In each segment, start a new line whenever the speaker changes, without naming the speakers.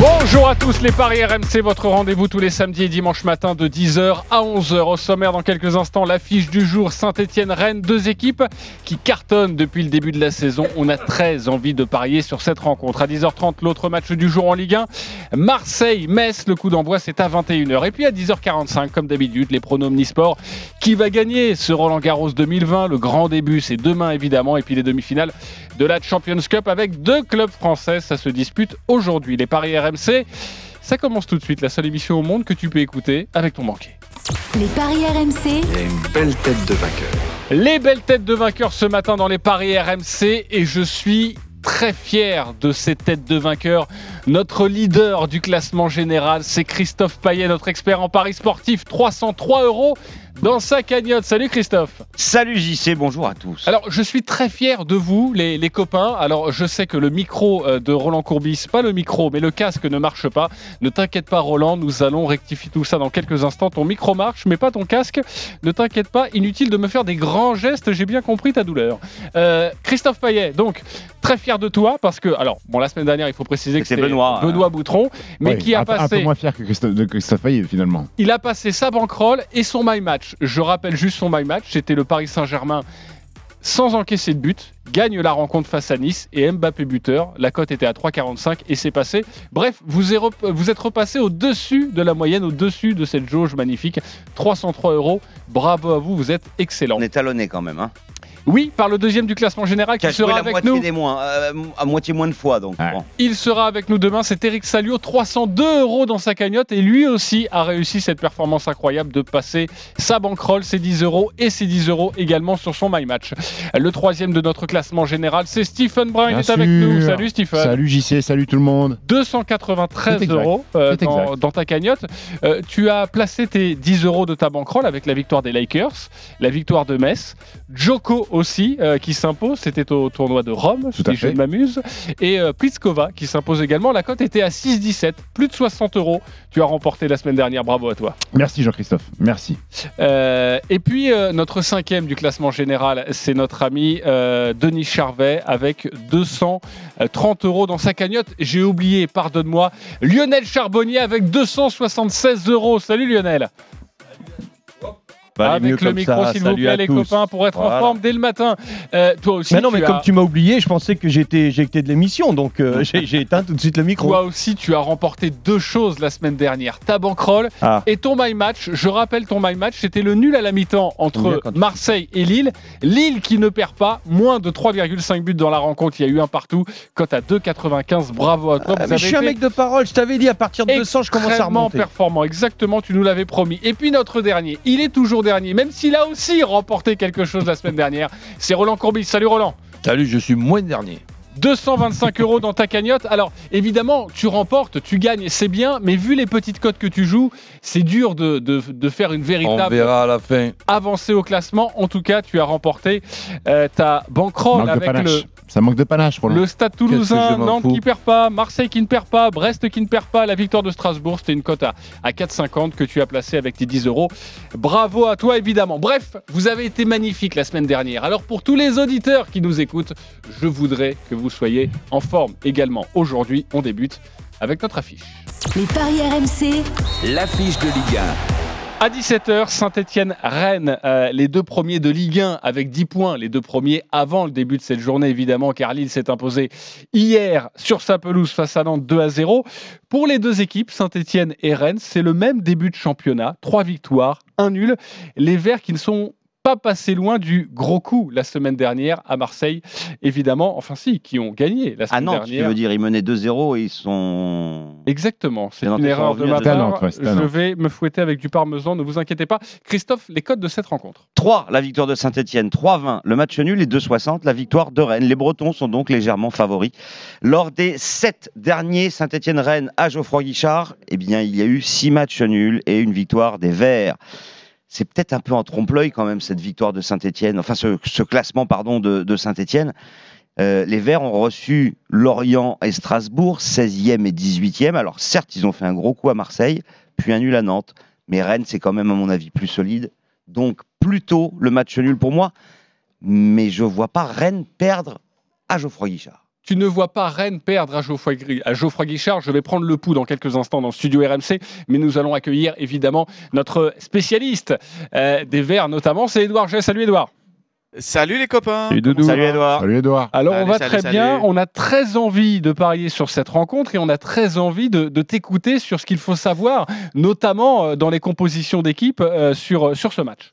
Bonjour à tous les Paris RMC, votre rendez-vous tous les samedis et dimanches matin de 10h à 11h. Au sommaire dans quelques instants, l'affiche du jour Saint-Etienne-Rennes, deux équipes qui cartonnent depuis le début de la saison. On a très envie de parier sur cette rencontre. À 10h30, l'autre match du jour en Ligue 1, Marseille-Metz, le coup d'envoi c'est à 21h. Et puis à 10h45, comme d'habitude, les pronoms Omnisport. Qui va gagner ce Roland Garros 2020 Le grand début c'est demain évidemment. Et puis les demi-finales de la Champions Cup avec deux clubs français. Ça se dispute aujourd'hui. Les Paris RMC, ça commence tout de suite. La seule émission au monde que tu peux écouter avec ton banquier.
Les paris RMC,
Il y a une belle tête de vainqueur.
Les belles têtes de vainqueurs ce matin dans les paris RMC et je suis très fier de ces têtes de vainqueurs. Notre leader du classement général, c'est Christophe Payet, notre expert en paris sportif. 303 euros dans sa cagnotte. Salut Christophe.
Salut JC, bonjour à tous.
Alors, je suis très fier de vous, les, les copains. Alors, je sais que le micro euh, de Roland Courbis, pas le micro, mais le casque ne marche pas. Ne t'inquiète pas, Roland, nous allons rectifier tout ça dans quelques instants. Ton micro marche, mais pas ton casque. Ne t'inquiète pas, inutile de me faire des grands gestes. J'ai bien compris ta douleur. Euh, Christophe Payet, donc, très fier de toi parce que, alors, bon, la semaine dernière, il faut préciser que
c'était Benoît,
Benoît Boutron, mais
Oui,
qui a
un, peu- un
passé.
peu moins fier que Christophe, de Christophe Payet, finalement.
Il a passé sa bankroll et son my match. Je rappelle juste son my match. C'était le Paris Saint-Germain sans encaisser de but, gagne la rencontre face à Nice et Mbappé buteur. La cote était à 3,45 et c'est passé. Bref, vous êtes, repassé au-dessus de la moyenne, au-dessus de cette jauge magnifique. 303 euros. Bravo à vous, vous êtes excellent.
On est talonné quand même. Hein.
Oui, par le deuxième du classement général
Qui
sera
la
avec nous.
des moins, euh, à moitié moins de fois donc.
Ouais.
bon.
Il sera avec nous demain, c'est Eric Salio, 302 euros dans sa cagnotte et lui aussi a réussi cette performance incroyable de passer sa bankroll, ses 10 euros et ses 10 euros également sur son My Match. Le troisième de notre classement général, c'est Stephen Brun, il
Bien
est avec nous. Salut Stephen.
Salut JC, salut tout le monde.
293
C'est exact.
euros euh, dans, ta cagnotte. Euh, tu as placé tes 10 euros de ta bankroll avec la victoire des Lakers, la victoire de Metz, Joko aussi euh, qui s'impose, c'était au tournoi de Rome, si je ne m'amuse, et euh, Pliskova qui s'impose également. La cote était à 6,17, plus de 60 euros. Tu as remporté la semaine dernière, bravo à toi.
Merci Jean-Christophe, merci.
Euh, et puis euh, notre cinquième du classement général, c'est notre ami Denis Charvet avec 230 euros dans sa cagnotte. J'ai oublié, pardonne-moi, Lionel Charbonnier avec 276 euros. Salut Lionel.
Bah,
avec le micro, s'il vous plaît, les
tous.
copains, pour être en forme dès le matin. Euh, toi aussi,
Mais non, mais comme tu m'as oublié, je pensais que j'étais j'étais de l'émission, donc euh, j'ai éteint tout de suite le micro.
Toi aussi, tu as remporté deux choses la semaine dernière. Ta bankroll
Ah.
et ton my match. Je rappelle ton my match, c'était le nul à la mi-temps entre Marseille et Lille. Lille qui ne perd pas, moins de 3,5 buts dans la rencontre. Il y a eu un partout. Cote à 2,95. Bravo à toi.
Ah, mais je suis un mec de parole, je t'avais dit à partir de 200, je commence à remonter.
performant. Exactement, tu nous l'avais promis. Et puis notre dernier, il est toujours dernier, même s'il a aussi remporté quelque chose la semaine dernière. C'est Roland Courbis. Salut Roland.
Salut, je suis moins dernier.
225 euros dans ta cagnotte. Alors, évidemment, tu remportes, tu gagnes, c'est bien, mais vu les petites cotes que tu joues, c'est dur de, de- de faire une
On
véritable
verra à la fin.
avancée au classement. En tout cas, tu as remporté euh, ta
de
avec
panache.
le,
Ça manque de panache pour
le Stade Toulousain, Nantes qui perd pas, Marseille qui ne perd pas, Brest qui ne perd pas, la victoire de Strasbourg, c'était une cote à, à 4,50 que tu as placée avec tes 10 euros. Bravo à toi évidemment. Bref, vous avez été magnifique la semaine dernière. Alors pour tous les auditeurs qui nous écoutent, je voudrais que vous soyez en forme également. Aujourd'hui, on débute avec notre affiche.
les paris RMC,
L'affiche de Ligue
À 17h, Saint-Etienne-Rennes, euh, les deux premiers de Ligue 1 avec 10 points, les deux premiers avant le début de cette journée évidemment, car Lille s'est imposé hier sur sa pelouse face à Nantes 2 à 0. Pour les deux équipes, Saint-Etienne et Rennes, c'est le même début de championnat, trois victoires, un nul. Les Verts qui ne sont pas passés loin du gros coup la semaine dernière à Marseille, évidemment, enfin si, qui ont gagné la
À
semaine
Nantes, tu
dernière.
veux dire, ils menaient 2-0 et ils sont.
Exactement, c'est une erreur de ma part.
Nantes, ouais,
Je vais me fouetter avec du parmesan, ne vous inquiétez pas. Christophe, les codes de cette rencontre
3, la victoire de Saint-Etienne. 3-20, le match nul et 2-60, la victoire de Rennes. Les Bretons sont donc légèrement favoris. Lors des 7 derniers Saint-Etienne-Rennes à Geoffroy Guichard, eh bien, il y a eu 6 matchs nuls et une victoire des Verts. C'est peut-être un peu en trompe-l'œil quand même cette victoire de Saint-Etienne, enfin ce, classement pardon de, Saint-Etienne. Euh, les Verts ont reçu Lorient et Strasbourg, 16e et 18e. Alors certes, ils ont fait un gros coup à Marseille, puis un nul à Nantes. Mais Rennes, c'est quand même, à mon avis, plus solide. Donc plutôt le match nul pour moi. mais je vois pas Rennes perdre à Geoffroy Guichard.
Tu ne vois pas Rennes perdre à Geoffroy, Gri- à Geoffroy Guichard. Je vais prendre le pouls dans quelques instants dans le studio RMC, mais nous allons accueillir évidemment notre spécialiste euh, des Verts notamment, c'est Edouard G. Salut Edouard.
Salut les copains.
Salut Edouard.
Salut Edouard.
Alors on va
salut,
très
salut.
bien, on a très envie de parier sur cette rencontre et on a très envie de, de t'écouter sur ce qu'il faut savoir, notamment euh, dans les compositions d'équipe euh, sur, sur ce match.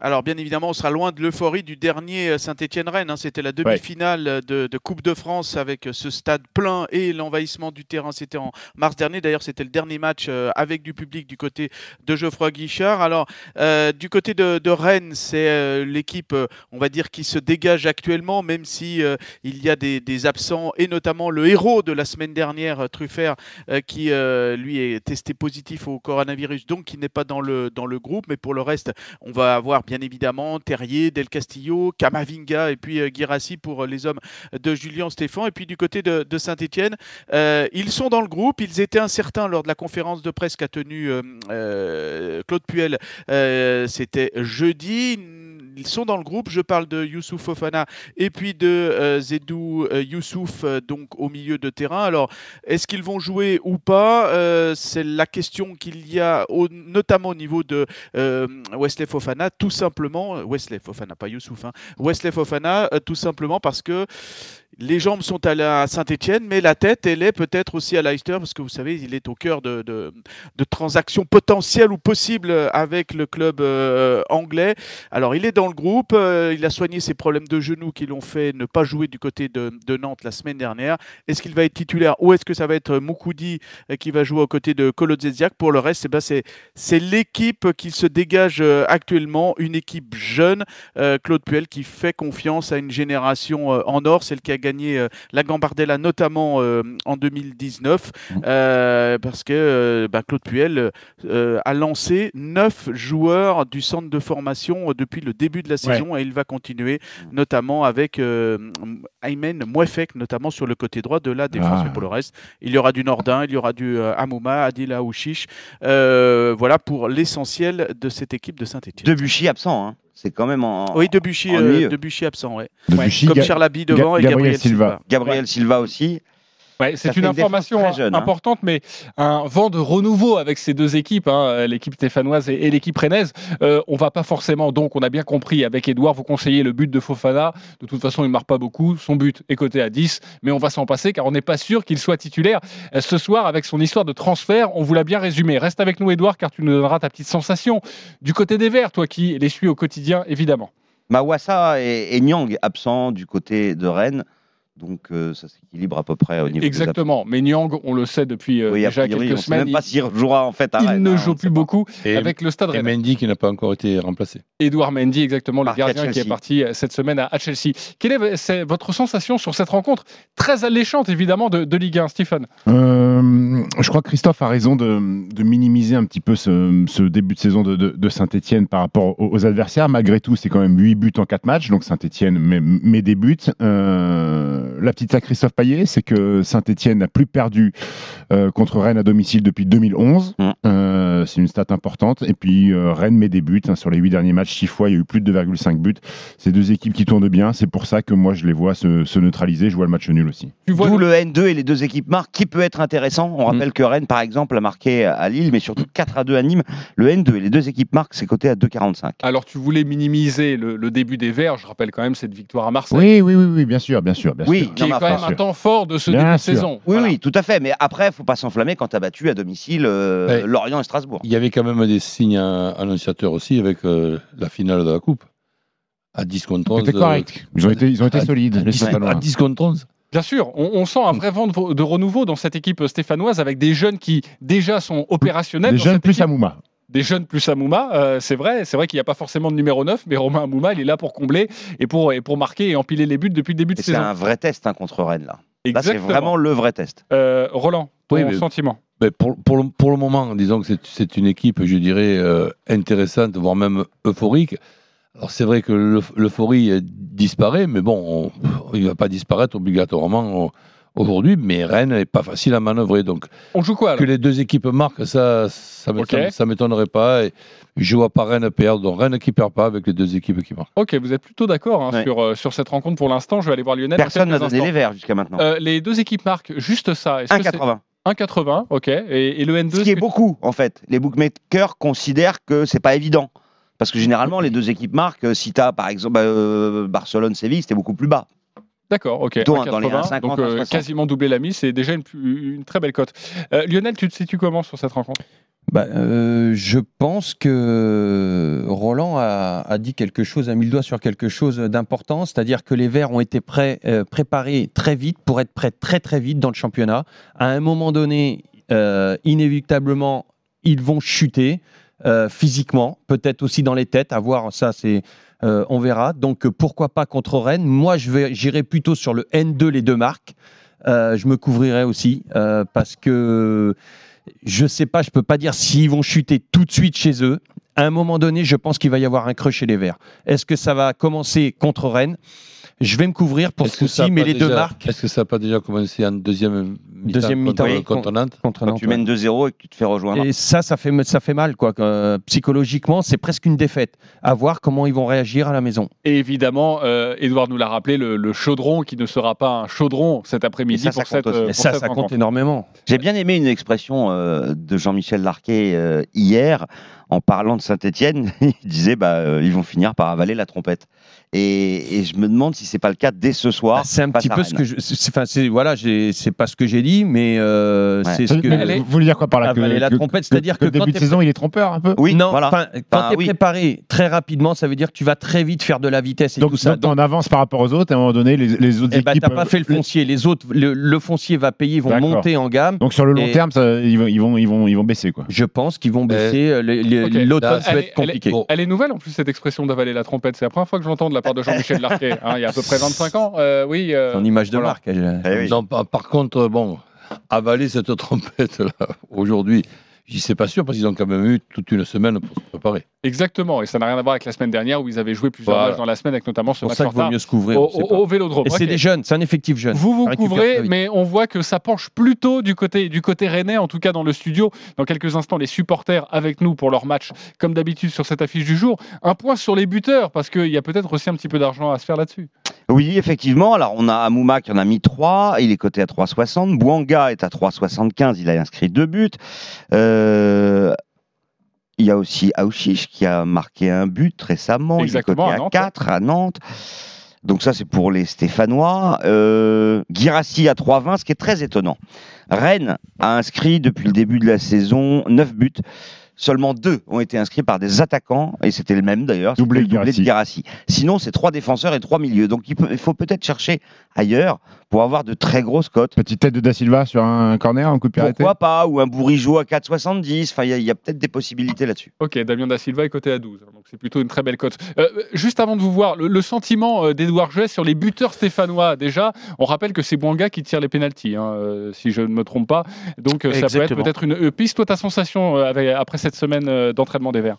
Alors bien évidemment, on sera loin de l'euphorie du dernier Saint-Étienne-Rennes. hein. C'était la demi-finale de, de Coupe de France avec ce stade plein et l'envahissement du terrain. C'était en mars dernier. D'ailleurs, c'était le dernier match euh, avec du public du côté de Geoffroy Guichard. Alors euh, du côté de, de Rennes, c'est euh, l'équipe, euh, on va dire, qui se dégage actuellement, même si euh, il y a des, des absents et notamment le héros de la semaine dernière, euh, Truffert, euh, qui euh, lui est testé positif au coronavirus, donc qui n'est pas dans le dans le groupe. Mais pour le reste, on va avoir bien évidemment Terrier, Del Castillo, Camavinga et puis euh, Guirassi pour euh, les hommes de Julien Stéphan. Et puis du côté de, de Saint-Etienne, ils sont dans le groupe. Ils étaient incertains lors de la conférence de presse qu'a tenue euh, euh, Claude Puel. Euh, C'était jeudi. Ils sont dans le groupe. Je parle de Youssouf Fofana et puis de euh, Zedou euh, Youssouf, euh, donc au milieu de terrain. Alors, est-ce qu'ils vont jouer ou pas? C'est la question qu'il y a, au- notamment au niveau de Wesley Fofana, tout simplement. Wesley Fofana, pas Youssouf. hein. Wesley Fofana, tout simplement parce que les jambes sont à, Saint-Etienne, mais la tête, elle est peut-être aussi à Leicester, parce que vous savez, il est au cœur de, de- transactions potentielles ou possibles avec le club anglais. Alors, il est dans le groupe, euh, il a soigné ses problèmes de genoux qui l'ont fait ne pas jouer du côté de, de Nantes la semaine dernière. Est-ce qu'il va être titulaire ou est-ce que ça va être Moukoudi euh, qui va jouer aux côtés de Kolodziejczak Pour le reste, ben, c'est c'est l'équipe qui se dégage euh, actuellement, une équipe jeune, Claude Puel, qui fait confiance à une génération en or, celle qui a gagné la Gambardella notamment en 2019, euh, parce que bah, Claude Puel a lancé neuf joueurs du centre de formation depuis le début de la saison et il va continuer notamment avec euh, Aymen Mouefek, notamment sur le côté droit de la défense.
Ah.
Mais pour le reste, il y aura du Nordin, il y aura du euh, Amouma, Adil Aouchiche. Euh, voilà pour l'essentiel de cette équipe de Saint-Etienne.
Debuchy absent, hein. c'est quand même en.
Oui, Debuchy, euh. Debuchy absent, ouais.
Debuchy,
Comme
Ga-
Charlaby devant
Ga-
et
Gabriel
Gabriel
Silva.
Silva.
Gabriel Silva aussi.
Ouais, c'est une information
hein.
importante, mais un vent de renouveau avec ces deux équipes, hein, l'équipe stéphanoise et, et l'équipe rennaise. Euh, on va pas forcément, donc on a bien compris avec Edouard, vous conseillez le but de Fofana. De toute façon, il ne marque pas beaucoup. Son but est coté à 10, mais on va s'en passer car on n'est pas sûr qu'il soit titulaire euh, ce soir avec son histoire de transfert. On vous l'a bien résumé. Reste avec nous, Edouard, car tu nous donneras ta petite sensation du côté des Verts, toi qui les suis au quotidien, évidemment.
Mawassa et, et Nyang absents du côté de Rennes. Donc euh, ça s'équilibre à peu près au niveau des
Exactement. Mais Nyang, on le sait depuis euh.
Oui,
déjà
priori,
quelques
on sait
semaines,
même pas s'il jouera en fait à
il
Rennes.
ne
hein,
joue plus beaucoup
Et,
avec le Stade
et
Rennais.
Mendy qui n'a pas encore été remplacé.
Edouard Mendy, exactement, le
Parti
gardien qui est parti euh, cette semaine à, à Chelsea. Quelle est votre sensation sur cette rencontre Très alléchante, évidemment, de, de Ligue 1, Stephen.
Euh, je crois que Christophe a raison de, de minimiser un petit peu ce, ce début de saison de, de, Saint-Etienne par rapport aux, aux adversaires. Malgré tout, c'est quand même 8 buts en 4 matchs, donc Saint-Etienne met, met des buts. Euh, la petite à Christophe Payet, c'est que Saint-Etienne n'a plus perdu euh, contre Rennes à domicile depuis 2011.
Mm.
Euh, c'est une stat importante. Et puis euh, Rennes met des buts hein, sur les 8 derniers matchs. 6 fois, il y a eu plus de 2,5 buts. C'est deux équipes qui tournent bien. C'est pour ça que moi, je les vois se, se neutraliser. Je vois le match nul aussi.
Tu vois
D'où
le-
le N2 et les deux équipes marquent, qui peut être intéressant. On rappelle que Rennes, par exemple, a marqué à Lille, mais surtout 4 à 2 à Nîmes. Le N2 et les deux équipes marquent, c'est coté à 2,45.
Alors, tu voulais minimiser le, le début des Verts. Je rappelle quand même cette victoire à Marseille,
Oui, oui, oui, oui, bien sûr, bien sûr. Bien
Oui,
sûr.
qui
non,
est quand même un temps fort de ce
Bien
début de saison.
Oui,
Voilà.
oui, tout à fait. Mais après, faut pas s'enflammer quand tu as battu à domicile euh,
Ouais.
Lorient et Strasbourg.
Il y avait quand même des signes euh, annonciateurs aussi avec euh, la finale de la Coupe. À 10 contre 11.
C'était correct. Ils ont été, ils ont été
à-
solides.
à
les
10,
Stéphanois.
à 10 contre 11.
Bien sûr, on, on sent un vrai vent de, de renouveau dans cette équipe stéphanoise avec des jeunes qui déjà sont opérationnels.
Des
dans
jeunes
cette
plus
équipe.
Amouma.
Des jeunes plus Amouma, euh, c'est vrai, c'est vrai qu'il n'y a pas forcément de numéro 9, mais Romain Amouma, il est là pour combler et pour, et pour marquer et empiler les buts depuis le début de
Et c'est
saison.
un vrai test hein, contre Rennes, là. Là, c'est vraiment le vrai test.
Euh, Roland, ton
Oui, mais-
sentiment
Mais pour, pour, le, pour le moment, disons que c'est- c'est une équipe, je dirais, euh, intéressante, voire même euphorique. Alors c'est vrai que l'euph- l'euphorie disparaît, mais bon, on- il ne va pas disparaître obligatoirement au, aujourd'hui, mais Rennes n'est pas facile à manœuvrer. Donc,
On joue quoi alors
que les deux équipes marquent, ça, ça ça m'étonnerait pas. Et je vois pas Rennes perdre. Donc, Rennes qui perd pas avec les deux équipes qui marquent.
Ok, vous êtes plutôt d'accord hein,
Ouais.
sur, euh, sur cette rencontre pour l'instant. Je vais aller voir Lionel.
Personne n'a donné les verts jusqu'à maintenant.
Euh, les deux équipes marquent juste ça. Est-ce que c'est
1,80.
1,80, ok. Et, et le N2
Ce qui est beaucoup, en fait. Les bookmakers considèrent que c'est pas évident. Parce que généralement, les deux équipes marquent. Si tu as, par exemple, euh, Barcelone-Séville, c'était beaucoup plus bas.
D'accord, ok.
Plutôt, dans les
1,80,
1,50,
donc euh,
1,60.
quasiment doubler la mise, c'est déjà une, très belle cote. Euh, Lionel, tu te situes comment sur cette rencontre?
Bah, euh, je pense que Roland a, a dit quelque chose, a mis le doigt sur quelque chose d'important, c'est-à-dire que les Verts ont été prêts, euh, préparés très vite pour être prêts très très vite dans le championnat. À un moment donné, euh, inévitablement, ils vont chuter euh, physiquement, peut-être aussi dans les têtes. À voir, ça c'est, euh, on verra. Donc euh, pourquoi pas contre Rennes Moi, j'irai plutôt sur le N2 les deux marques. Euh, je me couvrirai aussi parce que je sais pas, je peux pas dire s'ils vont chuter tout de suite chez eux. À un moment donné, je pense qu'il va y avoir un creux chez les Verts. Est-ce que ça va commencer contre Rennes? Je vais me couvrir pour ce coup-ci, mais les deux marques
Est-ce que ça n'a pas déjà commencé en deuxième mi-temps
Deuxième mi-temps,
contre,
oui,
contre Nantes?
Contre
Quand
Nantes.
tu
ouais.
mènes 2-0 et que tu te fais rejoindre.
Et ça, ça fait, ça fait mal, quoi. Euh, psychologiquement, c'est presque une défaite. À voir comment ils vont réagir à la maison.
Et évidemment, euh, Edouard nous l'a rappelé, le, le chaudron qui ne sera pas un chaudron cet après-midi
Et ça, ça
pour cette, euh, pour
ça,
cette
ça compte énormément.
J'ai bien aimé une expression euh, de Jean-Michel Larquet euh, hier en parlant de Saint-Etienne. il disait bah, euh, ils vont finir par avaler la trompette. Et, et je me demande si c'est pas le cas dès ce soir.
Bah, c'est un petit peu
Rennes.
ce que je. c'est- Enfin, c'est voilà, j'ai- c'est pas ce que j'ai dit, mais euh,
Ouais.
c'est ce que.
Est-
Vous voulez dire quoi par là que,
Avaler la
que-
trompette, c'est-à-dire que quand
début de saison, il est trompeur un peu
Oui,
non,
voilà.
quand tu es
oui.
préparé très rapidement, ça veut dire que tu vas très vite faire de la vitesse et
Donc,
tout ça.
donc, on avance par rapport aux autres, et à un moment donné, les, les autres
eh ben,
équipes.
t'as pas
euh,
fait le foncier. Les autres, le, le foncier va payer, ils vont
D'accord.
monter en gamme.
Donc sur le long
Et-
terme, ça, ils, vont, ils, vont, ils, vont, ils vont baisser. Quoi.
Je pense qu'ils vont baisser. euh. L'automne
Là,
peut
elle
être compliqué.
Elle est nouvelle en plus cette expression d'avaler la trompette. C'est la première fois que je l'entends de la part de Jean-Michel Larquet. hein, il y a à peu près 25 ans. Euh, oui. euh,
En image de
voilà.
marque. elle-
Eh oui.
Non, par, par contre, bon, avaler cette trompette-là, aujourd'hui, j'y sais pas sûr parce qu'ils ont quand même eu toute une semaine pour se préparer.
Exactement. Et ça n'a rien à voir avec la semaine dernière où ils avaient joué plusieurs
Voilà.
matchs dans la semaine avec notamment ce match
ça vaut mieux se couvrir.
au, Vélodrome.
Et c'est des jeunes, c'est un effectif jeune.
Vous vous couvrez, mais on voit que ça penche plutôt du côté, du côté rennais, en tout cas dans le studio. Dans quelques instants, les supporters avec nous pour leur match, comme d'habitude sur cette affiche du jour. Un point sur les buteurs, parce qu'il y a peut-être aussi un petit peu d'argent à se faire là-dessus.
Oui, effectivement. Alors, on a Amouma qui en a mis 3. Il est coté à 3,60. Bouanga est à 3,75. Il a inscrit deux buts. Euh, il y a aussi Aouchiche qui a marqué un but récemment.
Exactement,
il est
à
coté à,
Nantes.
4 à Nantes. Donc ça, c'est pour les Stéphanois. Euh, Guirassi à 3,20, ce qui est très étonnant. Rennes a inscrit depuis le début de la saison 9 buts. Seulement deux ont été inscrits par des attaquants, et c'était le même d'ailleurs,
Doublé
le doublé de.
Guirassy.
Sinon, c'est trois défenseurs et trois milieux. Donc il, peut- il faut peut-être chercher ailleurs pour avoir de très grosses cotes.
Petite tête de Da Silva sur un corner, un coup de pied.
Pourquoi pas Ou un Bourigeau à 4,70. Enfin, il y a- il y a, peut-être des possibilités là-dessus.
Ok, Damien Da Silva est coté à 12, donc c'est plutôt une très belle cote. Euh, juste avant de vous voir, le, le sentiment euh, d'Edouard Jouet sur les buteurs stéphanois, déjà, on rappelle que c'est Bouanga qui tire les pénalties, hein, euh, si je ne me trompe pas. Donc ça peut être peut-être une piste. Toi, ta sensation avec- après cette semaine d'entraînement des Verts?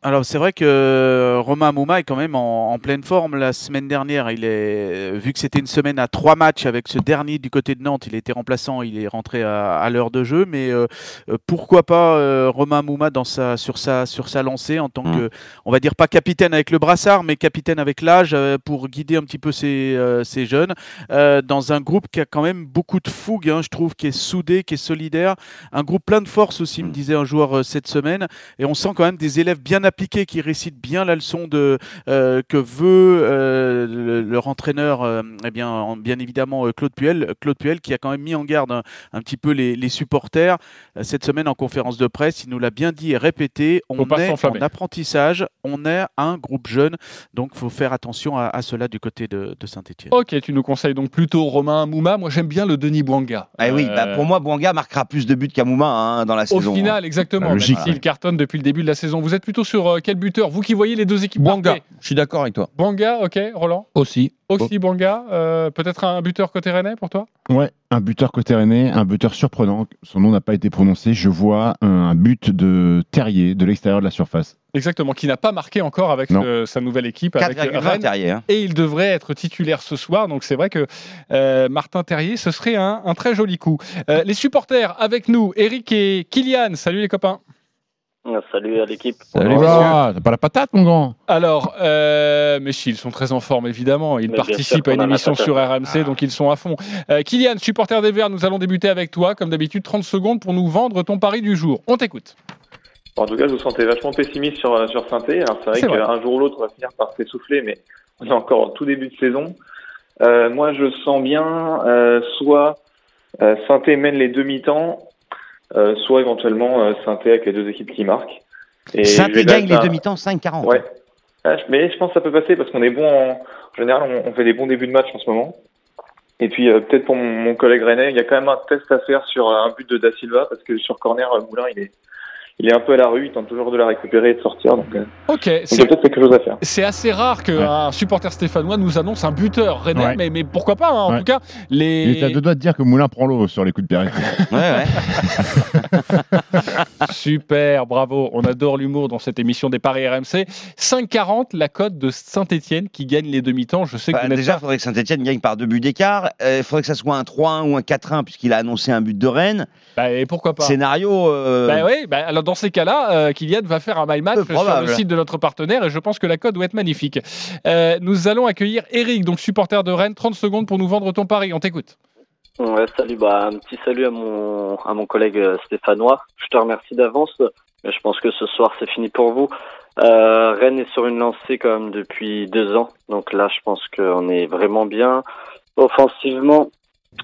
Alors c'est vrai que Romain Mouma est quand même en, en pleine forme la semaine dernière. Il est vu que c'était une semaine à trois matchs avec ce dernier du côté de Nantes, il était remplaçant, il est rentré à, à l'heure de jeu. Mais euh, euh, pourquoi pas euh, Romain Mouma dans sa sur sa sur sa lancée en tant que on va dire pas capitaine avec le brassard, mais capitaine avec l'âge euh, pour guider un petit peu ces ces jeunes dans un groupe qui a quand même beaucoup de fougue, hein, je trouve, qui est soudé, qui est solidaire, un groupe plein de force aussi, me disait un joueur cette semaine. Et on sent quand même des élèves bien appliqués qui récitent bien la leçon de, euh, que veut euh, le- leur entraîneur, euh, eh bien, en- bien évidemment euh, Claude Puel. Claude Puel qui a quand même mis en garde un, un petit peu les, les supporters euh, cette semaine en conférence de presse. Il nous l'a bien dit et répété. On
Faut
est en apprentissage, on est un groupe jeune, donc faut faire attention à, à cela du côté de, de Saint-Etienne.
Ok, tu nous conseilles donc plutôt Romain Mouma. Moi, j'aime bien le Denis Bouanga.
Eh oui, bah, pour moi, Bouanga marquera plus de buts qu'Amouma hein, dans la
Au
saison.
final, exactement.
Logique,
Même cartonne depuis le début de la saison. Vous êtes plutôt sur sur euh, quel buteur? Vous qui voyez les deux équipes marquer.
je suis d'accord avec toi.
Bouanga, ok, Roland?
Aussi.
Aussi Bouanga. euh, Peut-être un buteur côté rennais pour toi?
Ouais, un buteur côté rennais, un buteur surprenant. Son nom n'a pas été prononcé. Je vois un, un but de Terrier de l'extérieur de la surface.
Exactement, qui n'a pas marqué encore avec euh, sa nouvelle équipe, avec
4,20
Rennes.
Terrier. hein.
Et il devrait être titulaire ce soir. Donc c'est vrai que euh, Martin Terrier, ce serait un, un très joli coup. Euh, les supporters avec nous, Eric et Kylian. Salut les copains.
Salut à l'équipe.
Salut,
T'as pas la patate, mon grand
Alors, euh, mais si, ils sont très en forme, évidemment. Ils
Mais
participent à une émission sur RMC, donc ils sont à fond. Euh, Kylian, supporter des Verts, nous allons débuter avec toi. Comme d'habitude, 30 secondes pour nous vendre ton pari du jour. On t'écoute.
En tout cas, je vous sentais vachement pessimiste sur, euh, sur Sainté. Alors, c'est vrai qu'un jour ou l'autre, on va finir par s'essouffler, mais on est encore en tout début de saison. Euh, moi, je sens bien euh, soit euh, Sainté mène les demi-temps, euh, soit éventuellement euh, Sainté avec les deux équipes qui marquent.
Saint-Étienne gagne les demi-temps 5-40.
Ouais. Ah, mais je pense que ça peut passer parce qu'on est bon en, en général, on, on fait des bons débuts de match en ce moment. Et puis euh, peut-être pour mon, mon collègue René, il y a quand même un test à faire sur euh, un but de Da Silva parce que sur corner, euh, Moulin il est, il est un peu à la rue, il tente toujours de la récupérer et de sortir. Donc, euh,
Ok, c'est
peut-être quelque chose à faire.
c'est assez rare qu'un supporter stéphanois nous annonce un buteur
Ouais.
mais, mais pourquoi pas hein, En
Ouais.
tout cas, les.
Il à deux doigts de dire que Moulin prend l'eau sur les coups de péril.
Ouais, ouais.
Super, bravo. On adore l'humour dans cette émission des paris RMC. 5,40 la cote de Saint-Etienne qui gagne les demi-temps. Je sais que
Bah, déjà, il
pas-
faudrait que Saint-Etienne gagne par deux buts d'écart. Il faudrait que ça soit un 3-1 ou un 4-1 puisqu'il a annoncé un but de Rennes.
Bah, et pourquoi pas
Scénario. euh,
Bah oui, bah alors dans ces cas-là, euh, Kylian va faire un my match sur le site de notre partenaire et je pense que la cote doit être magnifique. Euh, nous allons accueillir Eric, donc supporter de Rennes. 30 secondes pour nous vendre ton pari. On t'écoute.
Ouais, salut, bah, un petit salut à mon, à mon collègue euh, stéphanois. Je te remercie d'avance. mais Je pense que ce soir, c'est fini pour vous. Euh, Rennes est sur une lancée quand même depuis deux ans. Donc là, je pense qu'on est vraiment bien. Offensivement,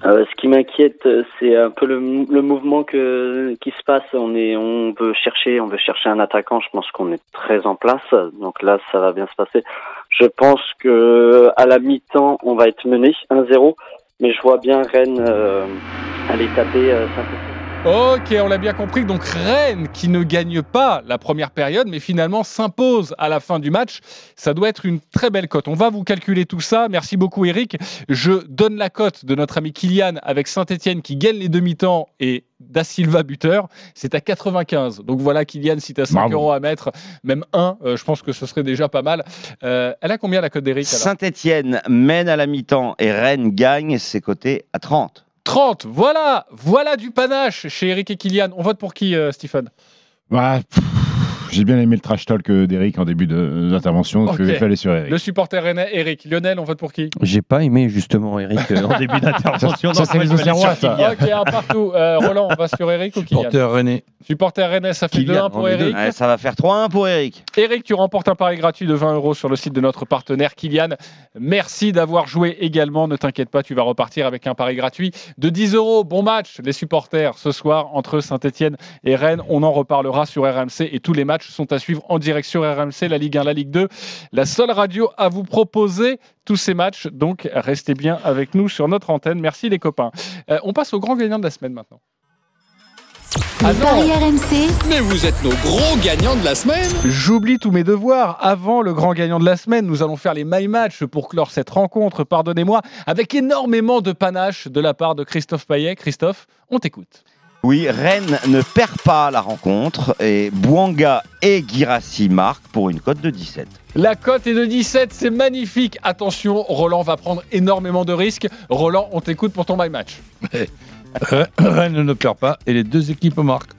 euh, ce qui m'inquiète, euh, c'est un peu le, le mouvement que, qui se passe. On est, on veut chercher, on veut chercher un attaquant. Je pense qu'on est très en place. Donc là, ça va bien se passer. Je pense que à la mi-temps, on va être mené 1-0. Mais je vois bien Rennes euh, aller taper euh.
Ok, on l'a bien compris. Donc Rennes qui ne gagne pas la première période, mais finalement s'impose à la fin du match. Ça doit être une très belle cote. On va vous calculer tout ça. Merci beaucoup Eric. Je donne la cote de notre ami Kylian avec Saint-Etienne qui gagne les demi-temps et Da Silva buteur. C'est à 95. Donc voilà Kylian, si tu as 5
Bravo.
euros à mettre, même 1, je pense que ce serait déjà pas mal. Euh, elle a combien la cote d'Eric
Saint-Etienne mène à la mi-temps et Rennes gagne ses côtés à 30.
30, voilà, voilà du panache chez Eric et Kylian. On vote pour qui, euh, Stephen
Ouais, pff, J'ai bien aimé le trash talk euh, d'Eric en début de- d'intervention, je vais aller sur Eric.
Le supporter rennais, Eric. Lionel, on vote pour qui
J'ai pas aimé justement Eric euh, en début d'intervention.
Ça, c'est les Auxerrois, ça.
Ok, un partout. Euh, Roland, on va sur Eric ou Kylian
Porteur René.
Supporter rennais, ça fait
Kylian,
2-1 pour. Eric.
Ouais, ça va faire 3-1 pour Eric.
Eric, tu remportes un pari gratuit de 20 euros sur le site de notre partenaire Kylian. Merci d'avoir joué également. Ne t'inquiète pas, tu vas repartir avec un pari gratuit de 10 euros. Bon match, les supporters, ce soir entre Saint-Etienne et Rennes. On en reparlera sur RMC et tous les matchs sont à suivre en direct sur RMC, la Ligue 1, la Ligue 2. La seule radio à vous proposer tous ces matchs. Donc, restez bien avec nous sur notre antenne. Merci les copains. Euh, on passe au grand gagnant de la semaine maintenant. Ah non.
paris RMC,
Mais vous êtes nos gros gagnants de la semaine
J'oublie tous mes devoirs. Avant le grand gagnant de la semaine, nous allons faire les My Match pour clore cette rencontre, pardonnez-moi, avec énormément de panache de la part de Christophe Payet. Christophe, on t'écoute.
Oui, Rennes ne perd pas la rencontre et Bouanga et Girassi marquent pour une cote de 17.
La cote est de 17, c'est magnifique. Attention, Roland va prendre énormément de risques. Roland, on t'écoute pour ton My Match.
Rennes ne perd pas et les deux équipes marquent.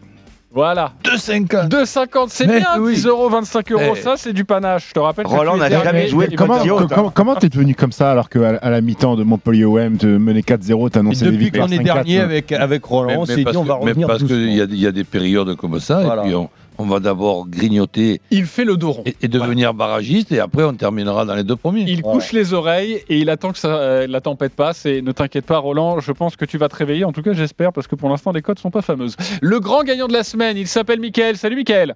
Voilà.
2,50.
2,50, c'est
Mais
bien.
oui.
10 euros, 25 euros,
Eh.
ça c'est du panache. Je te rappelle
Roland n'a jamais joué
Comment, comment, comment t'es devenu comme ça alors qu'à à la mi-temps de Montpellier OM, te mener 4-0,
Et
t'annonçais des
depuis
victoires
qu'on est
5-4,
dernier
euh,
avec, avec Roland, on s'est dit on va
mais
revenir
parce qu'il y, a- il y a des périodes comme ça,
Voilà.
et puis on, on va d'abord grignoter
Il fait le dos rond.
et, et devenir barragiste, et après on terminera dans les deux premiers.
Il
Voilà.
couche les oreilles et il attend que ça, euh, la tempête passe. Et ne t'inquiète pas, Roland, je pense que tu vas te réveiller. En tout cas, j'espère, parce que pour l'instant, les codes sont pas fameuses. Le grand gagnant de la semaine, il s'appelle Mickaël. Salut, Mickaël.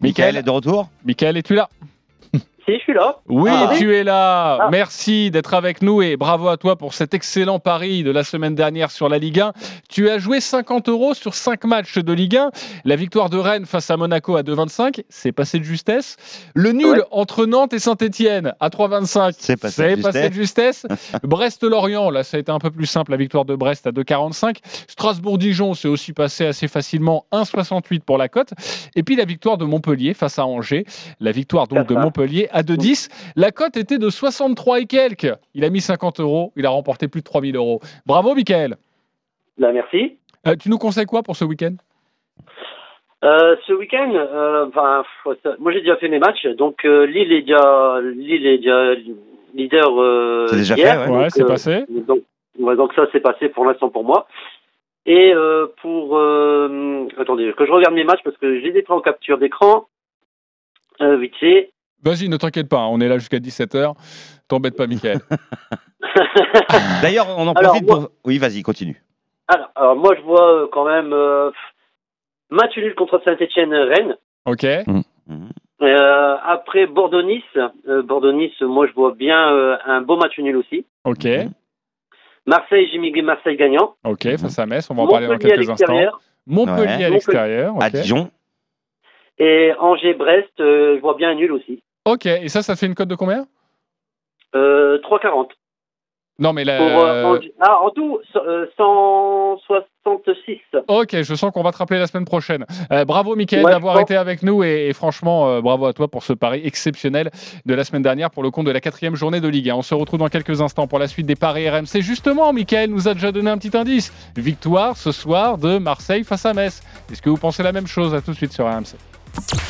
Michael est de retour?
Mickaël, es-tu là?
Si, je suis là.
Oui,
Ah.
tu es là.
Ah.
Merci d'être avec nous et bravo à toi pour cet excellent pari de la semaine dernière sur la Ligue 1. Tu as joué 50 euros sur 5 matchs de Ligue 1. La victoire de Rennes face à Monaco à 2,25, c'est passé de justesse. Le nul
Ouais.
entre Nantes et Saint-Etienne à 3,25,
C'est passé de
passé de justesse. Brest-Lorient, là, ça a été un peu plus simple. La victoire de Brest à 2,45. Strasbourg-Dijon, c'est aussi passé assez facilement 1,68 pour la cote. Et puis la victoire de Montpellier face à Angers. La victoire donc de. Montpellier à 2,10. La cote était de 63 et quelques. Il a mis 50 euros. Il a remporté plus de 3000 euros. Bravo, Michael.
Bah, merci.
Euh, tu nous conseilles quoi pour ce week-end?
Euh, ce week-end, euh, moi j'ai déjà fait mes matchs, donc euh, Lille est déjà, Lille est déjà leader euh,
C'est déjà
hier,
fait,
Ouais, c'est
euh,
passé.
Donc, ouais, donc ça c'est passé pour l'instant pour moi. Et euh, pour, euh, attendez, que je regarde mes matchs parce que j'ai des pris en capture d'écran. Euh, vite fait.
Vas-y, ne t'inquiète pas. On est là jusqu'à 17h. T'embête pas, Michael.
D'ailleurs, on en
Alors,
profite
moi-
pour. Oui, vas-y, continue.
alors, alors, moi je vois euh, quand même euh, match nul contre Saint-Etienne-Rennes.
Ok.
Mhm.
Euh, après Bordeaux-Nice, euh, Bordeaux-Nice, moi je vois bien euh, un beau match nul aussi.
Ok.
Mhm.
Marseille, j'ai mis Marseille gagnant.
Ok. Face à Metz. On va en parler dans quelques instants. Montpellier
Ouais.
à l'extérieur.
À. Dijon.
Et Angers-Brest, euh, je vois bien un nul aussi.
Ok. Et ça, ça fait une cote de combien?
Euh, 3,40.
Non, mais la.
Pour, euh, Angers- Ah, en tout, euh, 166.
Ok, je sens qu'on va te rappeler la semaine prochaine. Euh, bravo, Mickaël,
Ouais,
d'avoir été avec nous et, et franchement, euh, bravo à toi pour ce pari exceptionnel de la semaine dernière pour le compte de la quatrième journée de Ligue 1. On se retrouve dans quelques instants pour la suite des paris RMC. Justement, Mickaël nous a déjà donné un petit indice. Victoire ce soir de Marseille face à Metz. Est-ce que vous pensez la même chose? À tout de suite sur RMC.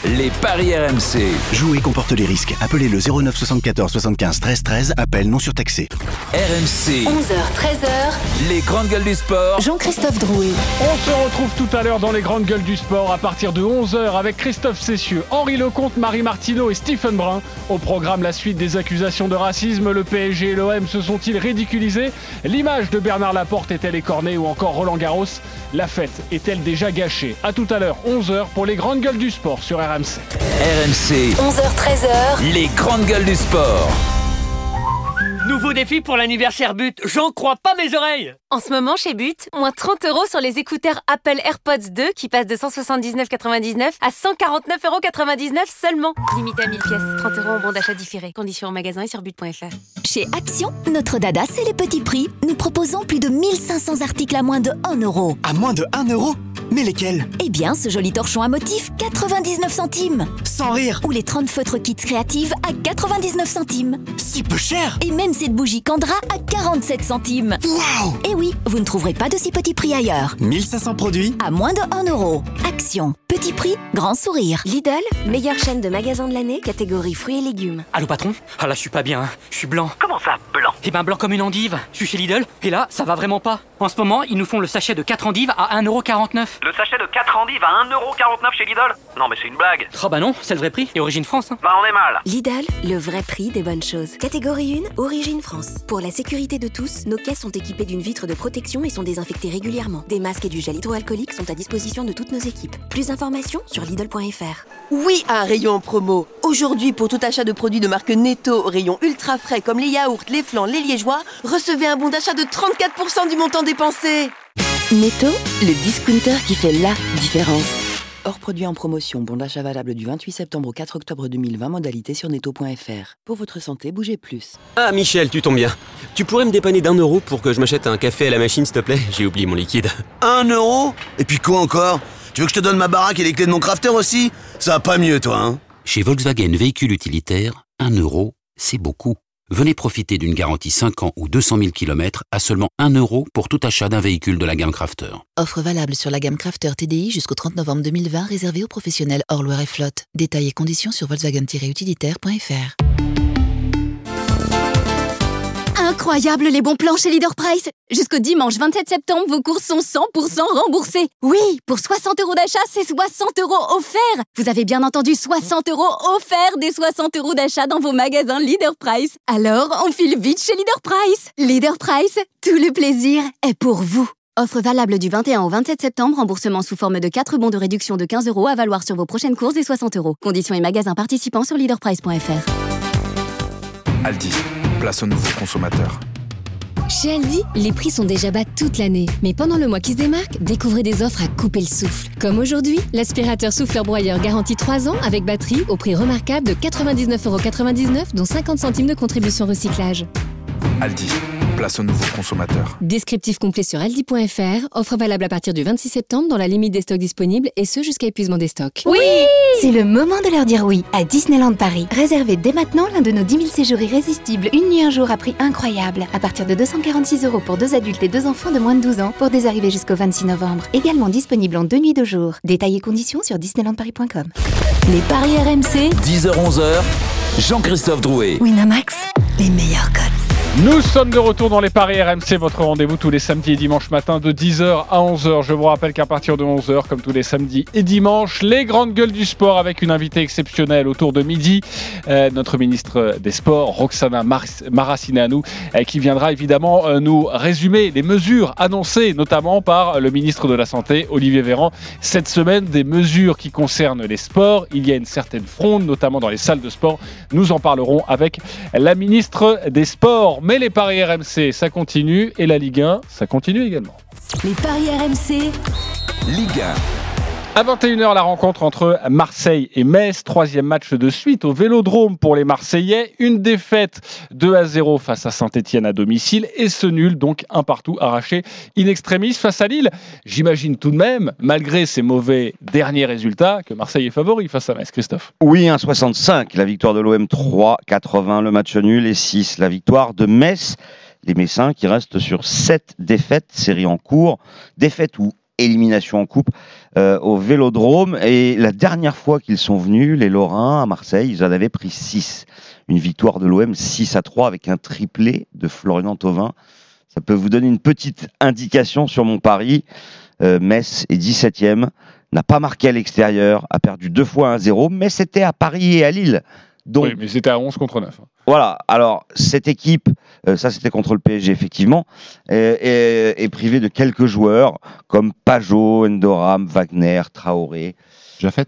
Les paris RMC.
Jouer comporte les risques. Appelez le 09 74 75 13 13. Appel non surtaxé.
RMC.
11h, 13h,
Les grandes gueules du sport.
Jean-Christophe Drouet.
On se retrouve tout à l'heure dans les grandes gueules du sport à partir de 11h avec Christophe Cessieux, Henri Lecomte, Marie Martineau et Stephen Brun. Au programme, la suite des accusations de racisme. Le PSG et l'OM se sont-ils ridiculisés? L'image de Bernard Laporte est-elle écornée ou encore Roland Garros? La fête est-elle déjà gâchée? À tout à l'heure, 11h pour les grandes gueules du sport sur RMC.
RMC.
11h, 13h,
Les grandes gueules du sport.
Nouveau défi pour l'anniversaire But. J'en crois pas mes oreilles.
En ce moment, chez But, moins 30 euros sur les écouteurs Apple AirPods 2 qui passent de 179,99 à 149,99 seulement. Limité à 1000 pièces. 30 euros en bon d'achat différé. Conditions en magasin et sur but.fr.
Chez Action, notre dada, c'est les petits prix. Nous proposons plus de 1500 articles à moins de 1 euro.
À moins de 1 euro Mais lesquels?
Eh bien, ce joli torchon à motif, 99 centimes.
Sans rire
Ou les 30 feutres kits créatives à 99 centimes.
Si peu cher
Et même cette bougie Candra à 47 centimes.
Waouh
Et oui, vous ne trouverez pas de si petits prix ailleurs.
1500 produits
À moins de 1 euro. Action. Petit prix, grand sourire.
Lidl, meilleure chaîne de magasins de l'année, catégorie fruits et légumes.
Allô patron? Ah là je suis pas bien, hein. je suis blanc.
Comment ça, blanc?
Eh ben blanc comme une endive. Je suis chez Lidl et là ça va vraiment pas. En ce moment ils nous font le sachet de 4 endives à 1,49€.
Le sachet de 4 endives à 1,49€ chez Lidl? Non mais c'est une blague
Oh bah non, c'est le vrai prix et origine France. Hein.
Bah on est mal
Lidl, le vrai prix des bonnes choses. Catégorie 1, origine France. Pour la sécurité de tous, nos caisses sont équipées d'une vitre de protection et sont désinfectées régulièrement. Des masques et du gel hydroalcoolique sont à disposition de toutes nos équipes. Plus d'informations sur Lidl.fr.
Oui à un rayon en promo. Aujourd'hui, pour tout achat de produits de marque Netto, rayon ultra frais comme les yaourts, les flancs, les liégeois, recevez un bon d'achat de 34% du montant dépensé.
Netto, le discounter qui fait la différence. Hors produit en promotion, bon d'achat valable du 28 septembre au 4 octobre 2020, modalité sur netto.fr. Pour votre santé, bougez plus.
Ah Michel, tu tombes bien. Tu pourrais me dépanner d'un euro pour que je m'achète un café à la machine, s'il te plaît? J'ai oublié mon liquide.
Un euro? Et puis quoi encore? Tu veux que je te donne ma baraque et les clés de mon crafter aussi? Ça va pas mieux, toi, hein?
Chez Volkswagen Véhicule Utilitaire, 1 euro, c'est beaucoup. Venez profiter d'une garantie 5 ans ou 200 000 km à seulement 1 euro pour tout achat d'un véhicule de la gamme Crafter.
Offre valable sur la gamme Crafter TDI jusqu'au 30 novembre 2020, réservée aux professionnels hors Loire et flotte. Détails et conditions sur volkswagen-utilitaire.fr.
Incroyable les bons plans chez Leader Price. Jusqu'au dimanche 27 septembre, vos courses sont 100% remboursées. Oui, pour 60 euros d'achat, c'est 60 euros offerts. Vous avez bien entendu 60 euros offerts des 60 euros d'achat dans vos magasins Leader Price. Alors, on file vite chez Leader Price. Tout le plaisir est pour vous. Offre valable du 21 au 27 septembre, remboursement sous forme de 4 bons de réduction de 15 euros à valoir sur vos prochaines courses et 60 euros. Conditions et magasins participants sur leaderprice.fr.
Aldi, place au nouveau consommateur.
Chez Aldi, les prix sont déjà bas toute l'année. Mais pendant le mois qui se démarque, découvrez des offres à couper le souffle. Comme aujourd'hui, l'aspirateur souffleur broyeur garanti 3 ans avec batterie au prix remarquable de 99,99€, dont 50 centimes de contribution recyclage.
Aldi, place au nouveau consommateur.
Descriptif complet sur aldi.fr. Offre valable à partir du 26 septembre dans la limite des stocks disponibles et ce jusqu'à épuisement des stocks.
Oui C'est le moment de leur dire oui à Disneyland Paris. Réservez dès maintenant l'un de nos 10 000 séjours irrésistibles, une nuit un jour à prix incroyable. À partir de 246 euros pour deux adultes et deux enfants de moins de 12 ans pour des arrivées jusqu'au 26 novembre. Également disponible en deux nuits deux jours. Détails et conditions sur disneylandparis.com.
Les paris RMC,
10h-11h, Jean-Christophe Drouet.
Winamax, les meilleurs codes.
Nous sommes de retour dans les Paris RMC, votre rendez-vous tous les samedis et dimanches matin de 10h à 11h. Je vous rappelle qu'à partir de 11h, comme tous les samedis et dimanches, les grandes gueules du sport avec une invitée exceptionnelle autour de midi, euh, notre ministre des Sports, Roxana Mar Maracineanu, euh, qui viendra évidemment euh, nous résumer les mesures annoncées, notamment par le ministre de la Santé, Olivier Véran, cette semaine, des mesures qui concernent les sports. Il y a une certaine fronde, notamment dans les salles de sport. Nous en parlerons avec la ministre des Sports. Mais les paris RMC, ça continue. Et la Ligue 1, ça continue également.
les paris RMC,
Ligue 1.
À 21h, la rencontre entre Marseille et Metz. Troisième match de suite au Vélodrome pour les Marseillais. Une défaite 2 à 0 face à Saint-Etienne à domicile. Et ce nul, donc un partout arraché in extremis face à Lille. J'imagine tout de même, malgré ces mauvais derniers résultats, que Marseille est favori face à Metz. Christophe.
Oui, 1,65. La victoire de l'OM 3,80. Le match nul et 6. La victoire de Metz. Les Messins qui restent sur 7 défaites, série en cours. Défaite ou élimination en coupe euh, au Vélodrome. Et la dernière fois qu'ils sont venus, les Lorrains à Marseille, ils en avaient pris 6. Une victoire de l'OM 6 à 3 avec un triplé de Florian Thauvin. Ça peut vous donner une petite indication sur mon pari. Euh, Metz est 17e, n'a pas marqué à l'extérieur, a perdu deux fois 1-0, mais c'était à Paris et à Lille. Donc,
Oui, mais c'était à 11 contre 9.
voilà, alors cette équipe, euh, ça c'était contre le PSG effectivement, est, est- est privée de quelques joueurs comme Pajot, Endoram, Wagner, Traoré.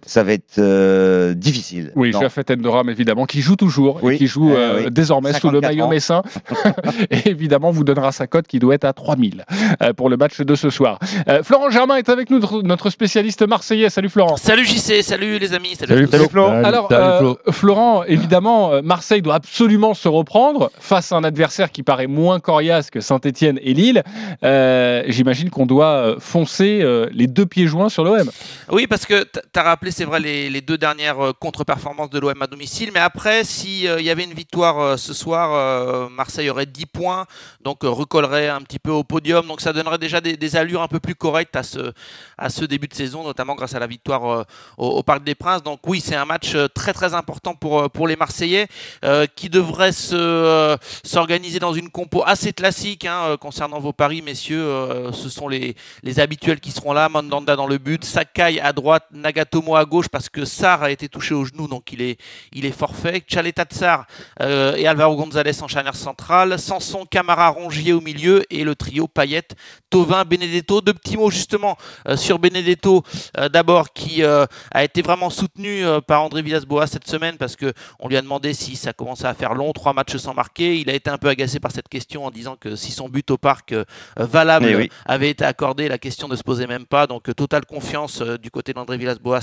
Ça va être euh, difficile.
Oui,
Non.
Jafet Endoram, évidemment, qui joue toujours,
Oui.
et qui joue
Euh,
euh,
oui.
désormais sous le
54
maillot
ans.
messin. et évidemment, vous donnera sa cote qui doit être à 3000 euh, pour le match de ce soir. Euh, Florent Germain est avec nous, notre- spécialiste marseillais. Salut Florent.
Salut JC, salut les amis.
Salut,
à tous.
Flo. Alors, euh, Florent, évidemment, Marseille doit absolument se reprendre face à un adversaire qui paraît moins coriace que Saint-Etienne et Lille. Euh, J'imagine qu'on doit foncer euh, les deux pieds joints sur l'OM.
Oui, parce que tu as rappelé, c'est vrai, les, deux dernières euh, contre-performances de l'OM à domicile. Mais après, s'il y avait une victoire euh, ce soir, euh, Marseille aurait 10 points, donc euh, recollerait un petit peu au podium. Donc ça donnerait déjà des, allures un peu plus correctes à ce, à ce début de saison, notamment grâce à la victoire euh, au, Parc des Princes. Donc oui, c'est un match euh, très très important pour, euh, pour les Marseillais euh, qui devraient se, euh, s'organiser dans une compo assez classique hein, euh, concernant vos paris, messieurs. Euh, ce sont les, les habituels qui seront là. Mandanda dans le but, Sakai à droite, Nagatomo à gauche parce que Sarr a été touché au genou, donc il est, il est forfait. Chaleta Tsar euh, et Alvaro González en charnière centrale. Sanson, Camara, Rongier au milieu et le trio Payet, Tovin, Benedetto. Deux petits mots justement euh, sur Benedetto euh, d'abord qui euh, a été vraiment soutenu par André Villas-Boas cette semaine parce que on lui a demandé si ça commençait à faire long, trois matchs sans marquer. Il a été un peu agacé par cette question en disant que si son but au parc valable
Eh oui.
avait été accordé, la question ne se posait même pas. Donc totale confiance du côté d'André Villas-Boas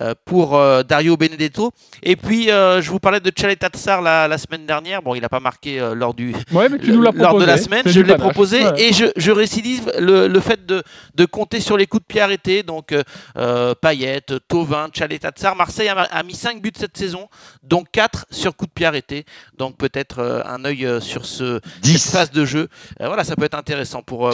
euh, pour euh, Dario Benedetto. Et puis euh, je vous parlais de Chaleta Tsar la, la semaine dernière. Bon, il n'a pas marqué lors du
Ouais, mais tu nous l'as
lors de la semaine. Je l'ai proposé
Ouais.
et je, je récidive le, le fait de, de compter sur les coups de pied arrêtés. Donc euh, Payet, Tovin, Chaleta Tsar. Marseille a, a mis 5 buts cette saison, dont 4 sur coups de pied arrêtés. Donc peut-être euh, un œil sur ce, cette phase de jeu. Euh, voilà, ça peut être intéressant pour,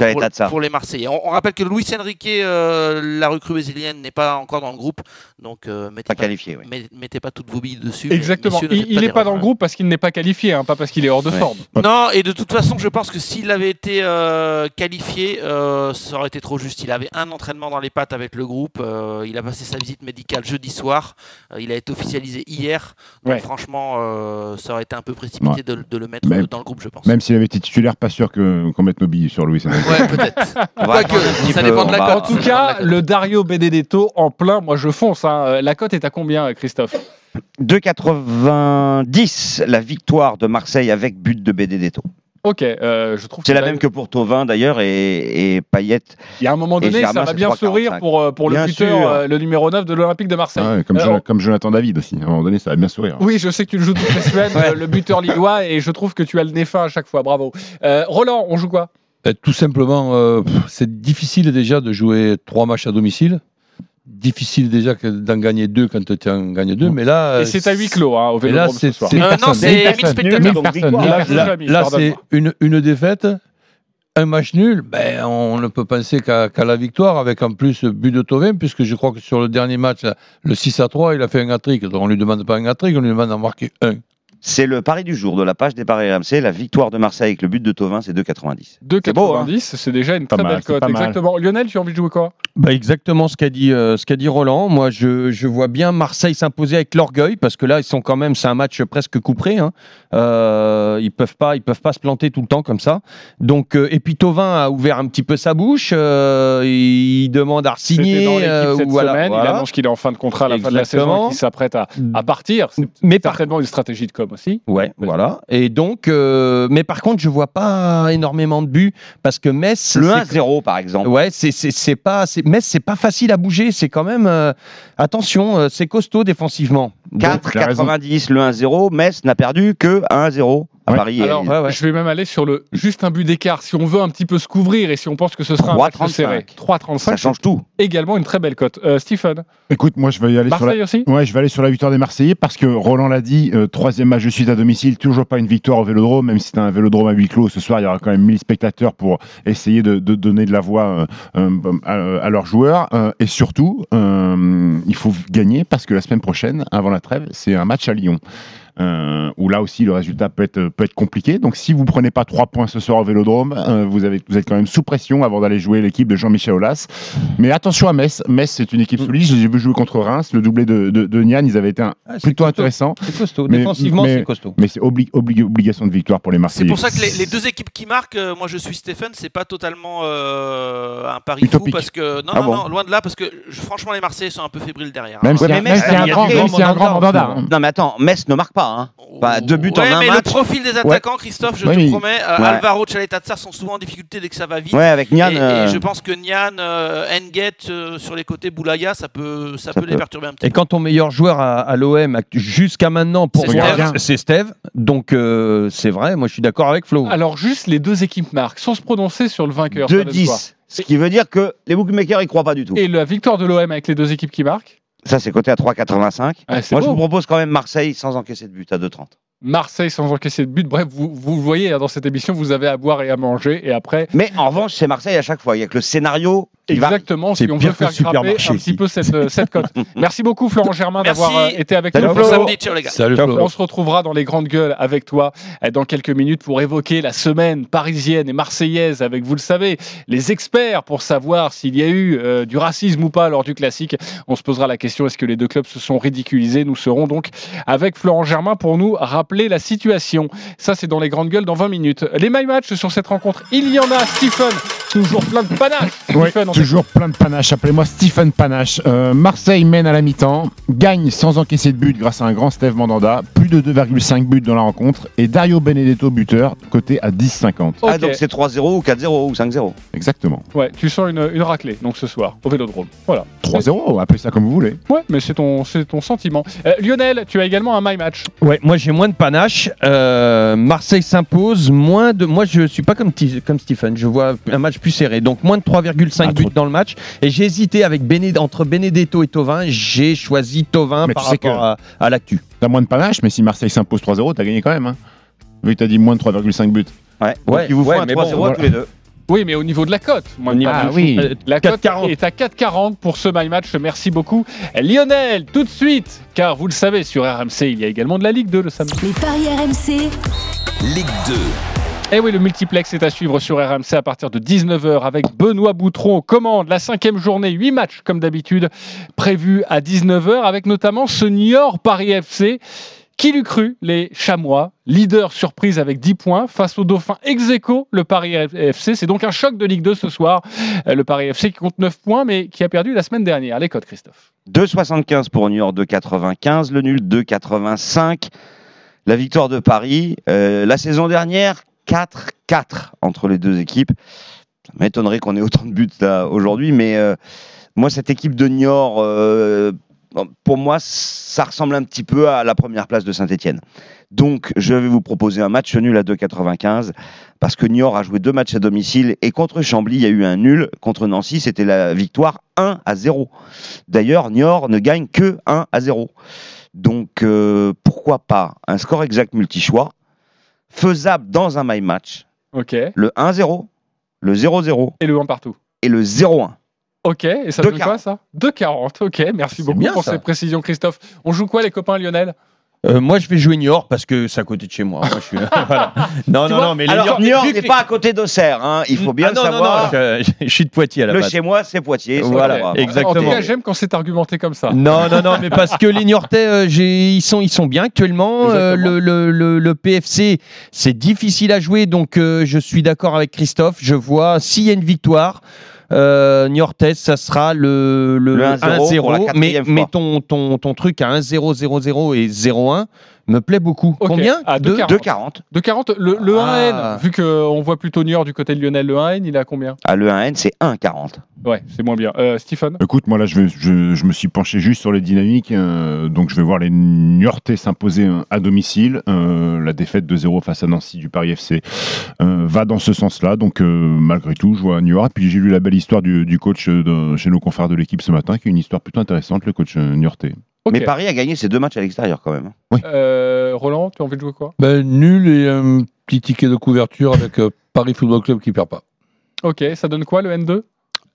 pour, les Marseillais. On, on rappelle que Luis Enrique, euh, la recrue brésilienne, n'est pas encore dans le groupe. Donc euh, mettez
Pas qualifié, oui.
mettez pas toutes vos billes dessus.
Exactement.
messieurs,
Il n'est pas dans le groupe parce qu'il n'est pas qualifié, hein, pas parce qu'il est hors de forme.
Non, et de toute façon, je pense que s'il avait été euh, qualifié, euh, ça aurait été trop juste. Il avait un entraînement dans les pattes avec le groupe. euh, il a passé sa visite médicale jeudi soir. euh, il a été officialisé hier. Donc,
Ouais.
franchement, euh, ça aurait été un peu précipité
Ouais.
de, de le mettre
Même-
dans le groupe, je pense.
Même s'il avait été titulaire, pas sûr que- qu'on mette nos billes sur Louis.
Ouais, peut-être.
Petit peu, on va-
En tout cas, le Dario Benedetto en plein, moi je fonce. hein. La cote est à combien, Christophe
2,90 la victoire de Marseille avec but de Benedetto.
Ok, euh, je trouve
C'est la même que pour Tovin d'ailleurs et, et Payet.
Il y a un moment donné, ça va bien
3,45.
sourire pour, euh, le buteur, euh, le numéro 9 de l'Olympique de Marseille.
Ah ouais, comme,
Euh,
Jonathan- comme Jonathan David aussi. À un moment donné, ça va bien sourire.
Oui, je sais que tu le joues toutes les semaines, euh, le buteur lillois, et je trouve que tu as le nez fin à chaque fois. Bravo. Euh, Roland, on joue quoi?
Euh, Tout simplement, euh, c'est difficile déjà de jouer trois matchs à domicile. Difficile déjà que d'en gagner deux quand tu en gagnes deux, mais là.
Et c'est à huis clos hein, au
mais là,
Vélodrome
c'est
ce soir.
c'est-
Euh, non, c'est 1000 spectateurs.
Là,
Là, là- là, c'est une, une défaite, un match nul. Ben, on ne peut penser qu'à la victoire, avec en plus but de Tovin, puisque je crois que sur le dernier match, là, le 6 à 3, il a fait un hat-trick. Donc on ne lui demande pas un hat-trick, on lui demande d'en marquer un.
C'est le pari du jour de la page des paris RMC. La victoire de Marseille avec le but de Tovin, c'est 2,90.
2,90, c'est déjà une
Pas
très
mal,
belle cote. Exactement. Lionel, tu as envie de jouer quoi?
Bah exactement ce qu'a dit, euh, ce qu'a dit Roland. Moi, je, je vois bien Marseille s'imposer avec l'orgueil parce que là, ils sont quand même, c'est un match presque couperé. Hein. Euh, ils peuvent pas, ils peuvent pas se planter tout le temps comme ça. Donc, euh, et puis Tovin a ouvert un petit peu sa bouche. euh, il demande à signer.
dans l'équipe
euh,
cette
voilà,
semaine. Il annonce qu'il est en fin de contrat à la fin de la saison et qu'il s'apprête à, à partir. C'est
Mais par
certainement une stratégie de com aussi.
Ouais, voilà. Et donc, euh, mais par contre, je vois pas énormément de buts parce que Metz.
Le
c'est-
1-0 par exemple.
Ouais, c'est c'est c'est pas c'est Metz, c'est pas facile à bouger. C'est quand même euh, attention, euh, c'est costaud défensivement. Donc,
4,90 le 1-0. Metz n'a perdu que 1-0 à Paris. et-
Alors, je vais même aller sur le juste un but d'écart. Si on veut un petit peu se couvrir et si on pense que ce sera un match
3,35.
serré, 3,35.
Ça change tout.
Également une très belle cote. Euh, Stephen,
Écoute, moi je vais y aller sur
Marseille
la...
aussi
Ouais, je vais aller sur la victoire des Marseillais parce que Roland l'a dit, euh, troisième match de suite à domicile, toujours pas une victoire au Vélodrome, même si c'est un Vélodrome à huis clos. Ce soir, il y aura quand même 1000 spectateurs pour essayer de, de donner de la voix euh, euh, à, à leurs joueurs. Euh, et surtout, euh, il faut gagner parce que la semaine prochaine, avant la trêve, c'est un match à Lyon. Euh, où là aussi le résultat peut être, peut être compliqué. Donc si vous prenez pas trois points ce soir au Vélodrome, euh, vous, avez, vous êtes quand même sous pression avant d'aller jouer l'équipe de Jean-Michel Aulas. Mais attention à Metz. Metz, c'est une équipe solide. J'ai vu jouer contre Reims, le doublé de, de, de Nian. Ils avaient été un-
Ah, c'est
plutôt
costaud.
intéressants.
C'est costaud.
Mais-
Défensivement, c'est costaud.
Mais c'est obli- obli- obligation de victoire pour les
C'est
Marseillais.
pour ça que les, les deux équipes qui marquent, euh, moi je suis Stéphane, c'est pas totalement euh, un pari
Utopique.
fou parce que non,
Ah
non,
bon
non, loin de là parce que je- franchement les Marseillais sont un peu fébriles derrière.
Même
hein.
même y a un
a
grand, un grand mandanda. hein.
Non mais attends, Metz ne marque pas. Hein. Enfin, deux buts
Ouais,
en un
mais
match.
le profil des attaquants, Christophe, je
Ouais,
te
mais-
promets, euh,
Ouais.
Alvaro, Tchaletatsar sont souvent en difficulté dès que ça va vite.
Ouais, avec Nian,
Et, et
euh,
je pense que Nian, euh, euh, sur les côtés, Boulaya, ça peut, ça,
Ça
peut les perturber un petit
Et quand ton meilleur joueur à, à l'OM jusqu'à maintenant pour
C'est
moi,
Steve.
c'est Steve. Donc euh, c'est vrai, moi je suis d'accord avec Flo.
alors juste les deux équipes marquent, sans se prononcer sur le vainqueur. ça donne quoi
2-10. Ce qui veut dire que les bookmakers y croient pas du tout.
Et la victoire de l'OM avec les deux équipes qui marquent
Ça, c'est coté à 3,85.
Ah, c'est
Moi, je vous propose quand même Marseille sans encaisser de but à 2,30.
Marseille sans encaisser de but. Bref, vous, vous le voyez hein, dans cette émission, vous avez à boire et à manger. Et après,
Mais en revanche, c'est Marseille à chaque fois. Il y a que le scénario.
Exactement, si on veut faire
supermarché
un petit
ici.
peu cette, euh, cette cote. Merci beaucoup Florent Germain d'avoir euh, été avec
Salut,
nous.
Flo.
Samedi, les gars.
Salut Flo.
On se retrouvera dans les grandes gueules avec toi euh, dans quelques minutes pour évoquer la semaine parisienne et marseillaise avec, vous le savez, les experts pour savoir s'il y a eu euh, du racisme ou pas lors du classique. On se posera la question est-ce que les deux clubs se sont ridiculisés? Nous serons donc avec Florent Germain pour nous rappeler la situation. Ça, c'est dans les grandes gueules dans 20 minutes. Les my match sur cette rencontre, il y en a. Stephen, toujours plein de panache.
Ouais,
Stephen, on
toujours plein de panache. Appelez-moi Stephen Panache. Euh, Marseille mène à la mi-temps, gagne sans encaisser de but grâce à un grand Steve Mandanda. Plus de 2,5 buts dans la rencontre. Et Dario Benedetto, buteur, coté à 10,50.
Ah, donc c'est 3-0 ou 4-0 ou 5-0.
Exactement.
Ouais, tu sens une, une raclée donc ce soir au Vélodrome. Voilà.
3-0, appelez ça comme vous voulez.
Ouais, mais c'est ton, c'est ton sentiment. Euh, Lionel, tu as également un my match.
Ouais, moi j'ai moins de panache. Euh, Marseille s'impose, moins de. Moi je suis pas comme, comme Stephen, je vois un match plus serré. Donc moins de 3,5
Ah,
buts dans le match. Et j'ai hésité avec Béné- entre Benedetto et Tovin. J'ai choisi Tovin par rapport à, à l'actu.
T'as moins de panache, mais si Marseille s'impose 3-0, t'as gagné quand même. Hein. Vu que t'as dit moins de 3,5 buts.
Ouais. Donc
Ouais,
il vous faut
ouais,
un
mais
3-0
bon,
à
voilà.
tous les deux.
Oui, mais au niveau de la cote. Moi,
Ah oui.
Euh, La cote
4,40.
est à 4,40 pour ce my match. Merci beaucoup. Lionel, tout de suite, car vous le savez, sur RMC, il y a également de la Ligue 2 le samedi.
Les paris RMC,
Ligue 2.
Et oui, le multiplex est à suivre sur RMC à partir de 19h avec Benoît Boutron aux commandes. La cinquième journée, 8 matchs comme d'habitude, prévus à 19h avec notamment ce Niort Paris FC Qui l'eût cru Les Chamois, leader surprise avec 10 points face au Dauphin ex le Paris FC. C'est donc un choc de Ligue 2 ce soir. Euh, Le Paris FC qui compte 9 points, mais qui a perdu la semaine dernière. Les codes, Christophe.
2,75 pour New York, 2,95. Le nul, 2,85. La victoire de Paris. Euh, la saison dernière, 4-4 entre les deux équipes. Ça m'étonnerait qu'on ait autant de buts aujourd'hui, mais euh, moi, cette équipe de Niort, euh, pour moi, ça ressemble un petit peu à la première place de Saint-Etienne. Donc, je vais vous proposer un match nul à 2,95 parce que Niort a joué deux matchs à domicile et contre Chambly, il y a eu un nul. Contre Nancy, c'était la victoire 1 à 0. D'ailleurs, Niort ne gagne que 1 à 0. Donc, euh, pourquoi pas un score exact multi-choix, faisable dans un my match.
Ok.
Le 1-0, le 0-0
Et le 1 partout.
et le 0-1.
Ok, et ça donne quoi ça? 2,40. Ok, merci beaucoup
bien,
pour
ça.
ces précisions, Christophe. On joue quoi, les copains Lionel?
Euh, moi, je vais jouer Niort parce que c'est à côté de chez moi. Moi, je suis... voilà. Non,
Tu
non,
vois
non, mais les
Alors,
Niort-
n'est pas à côté d'Auxerre, hein, il faut bien
Ah non,
le
non,
savoir.
non, je, je suis de Poitiers à la
Le
base.
chez moi, c'est Poitiers.
Voilà, exactement.
En tout cas, j'aime quand c'est argumenté comme ça.
Non, non, non, mais parce que les Niortais, euh, j'ai- ils, sont, ils sont bien actuellement. Euh, le, le- le- le PFC, c'est difficile à jouer, donc euh, je suis d'accord avec Christophe. Je vois, s'il y a une victoire, euh, Niortais, ça sera le, le,
Le 1-0 pour la
1-0. Mais, mais ton, ton, ton truc à 1-0, 0-0 et 0-1 me plaît beaucoup. Combien
à
Deux
2,40. 2,40. Le, le
Ah.
1N, vu qu'on voit plutôt Niort du côté de Lionel, le 1N, il est à combien
Ah, le 1N, c'est 1,40.
Ouais, c'est moins bien. Euh, Stephen
Écoute, moi là, je, vais- je, je me suis penché juste sur les dynamiques. euh, donc, je vais voir les Niortais s'imposer euh, à domicile. Euh, la défaite de 0 face à Nancy du Paris FC euh, va dans ce sens-là. Donc, euh, malgré tout, je vois New York. Puis, j'ai lu la belle histoire du, du coach de- chez nos confrères de l'équipe ce matin, qui est une histoire plutôt intéressante, le coach Niortais.
Mais Paris a gagné ses deux matchs à l'extérieur quand même.
Euh, Roland, tu as envie de jouer quoi?
Ben, nul et un petit ticket de couverture avec euh, Paris Football Club qui perd pas.
Ok, ça donne quoi le N2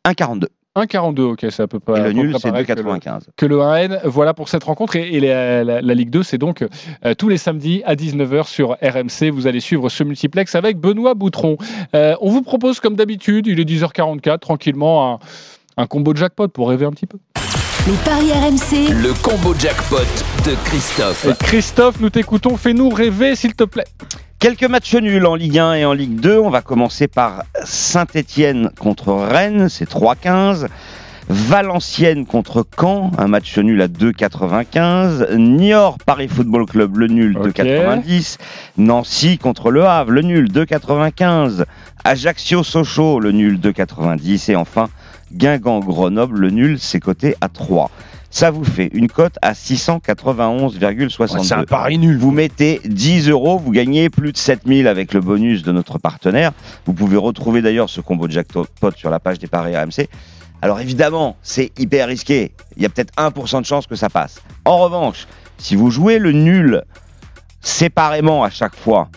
1,42.
1,42, ok, c'est à peu près.
Et le nul, c'est
pareil que le-
2,95.
que le 1N. Voilà pour cette rencontre. Et, et la, la- la Ligue 2, c'est donc euh, tous les samedis à 19h sur RMC. Vous allez suivre ce multiplex avec Benoît Boutron. Euh, on vous propose, comme d'habitude, il est 10h44, tranquillement, un, un combo de jackpot pour rêver un petit peu.
Les paris RMC,
Le combo jackpot de Christophe.
Et Christophe, nous t'écoutons. Fais-nous rêver, s'il te plaît.
Quelques matchs nuls en Ligue 1 et en Ligue 2. On va commencer par Saint-Étienne contre Rennes, c'est 3,15. Valenciennes contre Caen, un match nul à 2,95. Niort Paris Football Club, le nul
Ok.
2,90. Nancy contre Le Havre, le nul 2,95. Ajaccio Sochaux, le nul 2,90. Et enfin Guingamp Grenoble, le nul, c'est coté à 3. Ça vous fait une cote à 691,62.
Ouais, c'est un pari nul.
Vous mettez 10 euros, vous gagnez plus de 7000 avec le bonus de notre partenaire. Vous pouvez retrouver d'ailleurs ce combo de jackpot sur la page des paris RMC. Alors évidemment, c'est hyper risqué. Il y a peut-être 1% de chance que ça passe. En revanche, si vous jouez le nul séparément à chaque fois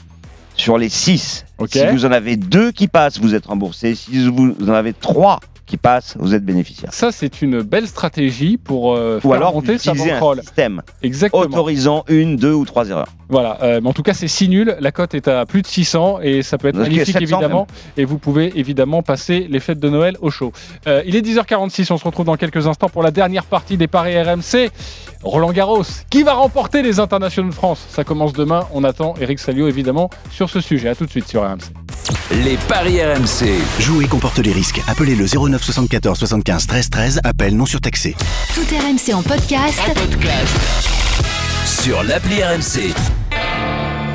sur les 6,
Ok.
si vous en avez deux qui passent, vous êtes remboursé. Si vous en avez trois qui passent, vous êtes bénéficiaire.
Ça, c'est une belle stratégie pour euh,
Ou
faire
alors,
monter sa
utiliser un système
Exactement.
autorisant une, deux ou trois erreurs.
Voilà, euh, mais en tout cas c'est si nul, la cote est à plus de 600 et ça peut être magnifique
700
évidemment et vous pouvez évidemment passer les fêtes de Noël au chaud. Euh, il est 10h46, on se retrouve dans quelques instants pour la dernière partie des paris RMC. Roland Garros, qui va remporter les internationaux de France? Ça commence demain, on attend Eric Salio évidemment sur ce sujet. À tout de suite sur RMC.
Les paris RMC.
Jouer comporte les risques. Appelez le 09 74 75 13 13. Appel non surtaxé.
tout RMC en podcast.
Sur l'appli RMC.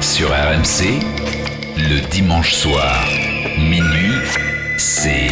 Sur RMC, le dimanche soir, minuit, c'est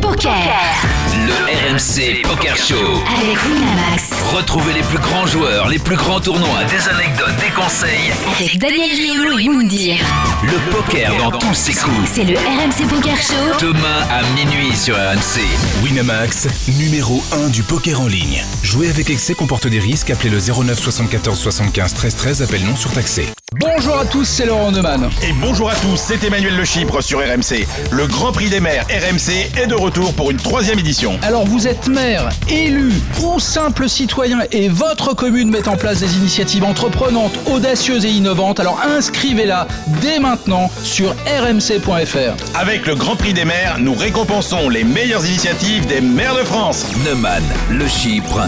Poker
le RMC Poker Show.
avec Winamax.
Retrouvez les plus grands joueurs, les plus grands tournois, des anecdotes, des conseils.
Avec Daniel Riolo et Moundir.
Le poker dans tous ses coups.
C'est le RMC Poker Show.
Demain à minuit sur RMC.
Winamax, numéro 1 du poker en ligne. Jouer avec excès comporte des risques. Appelez le 09 74 75 13 13. Appel non surtaxé.
Bonjour à tous, c'est Laurent Neumann.
Et bonjour à tous, c'est Emmanuel Le Chypre sur RMC. Le Grand Prix des maires RMC est de retour pour une troisième édition.
Alors vous êtes maire, élu ou simple citoyen et votre commune met en place des initiatives entreprenantes, audacieuses et innovantes, alors inscrivez-la dès maintenant sur rmc.fr.
Avec le Grand Prix des maires, nous récompensons les meilleures initiatives des maires de France.
Neumann, le Chypre,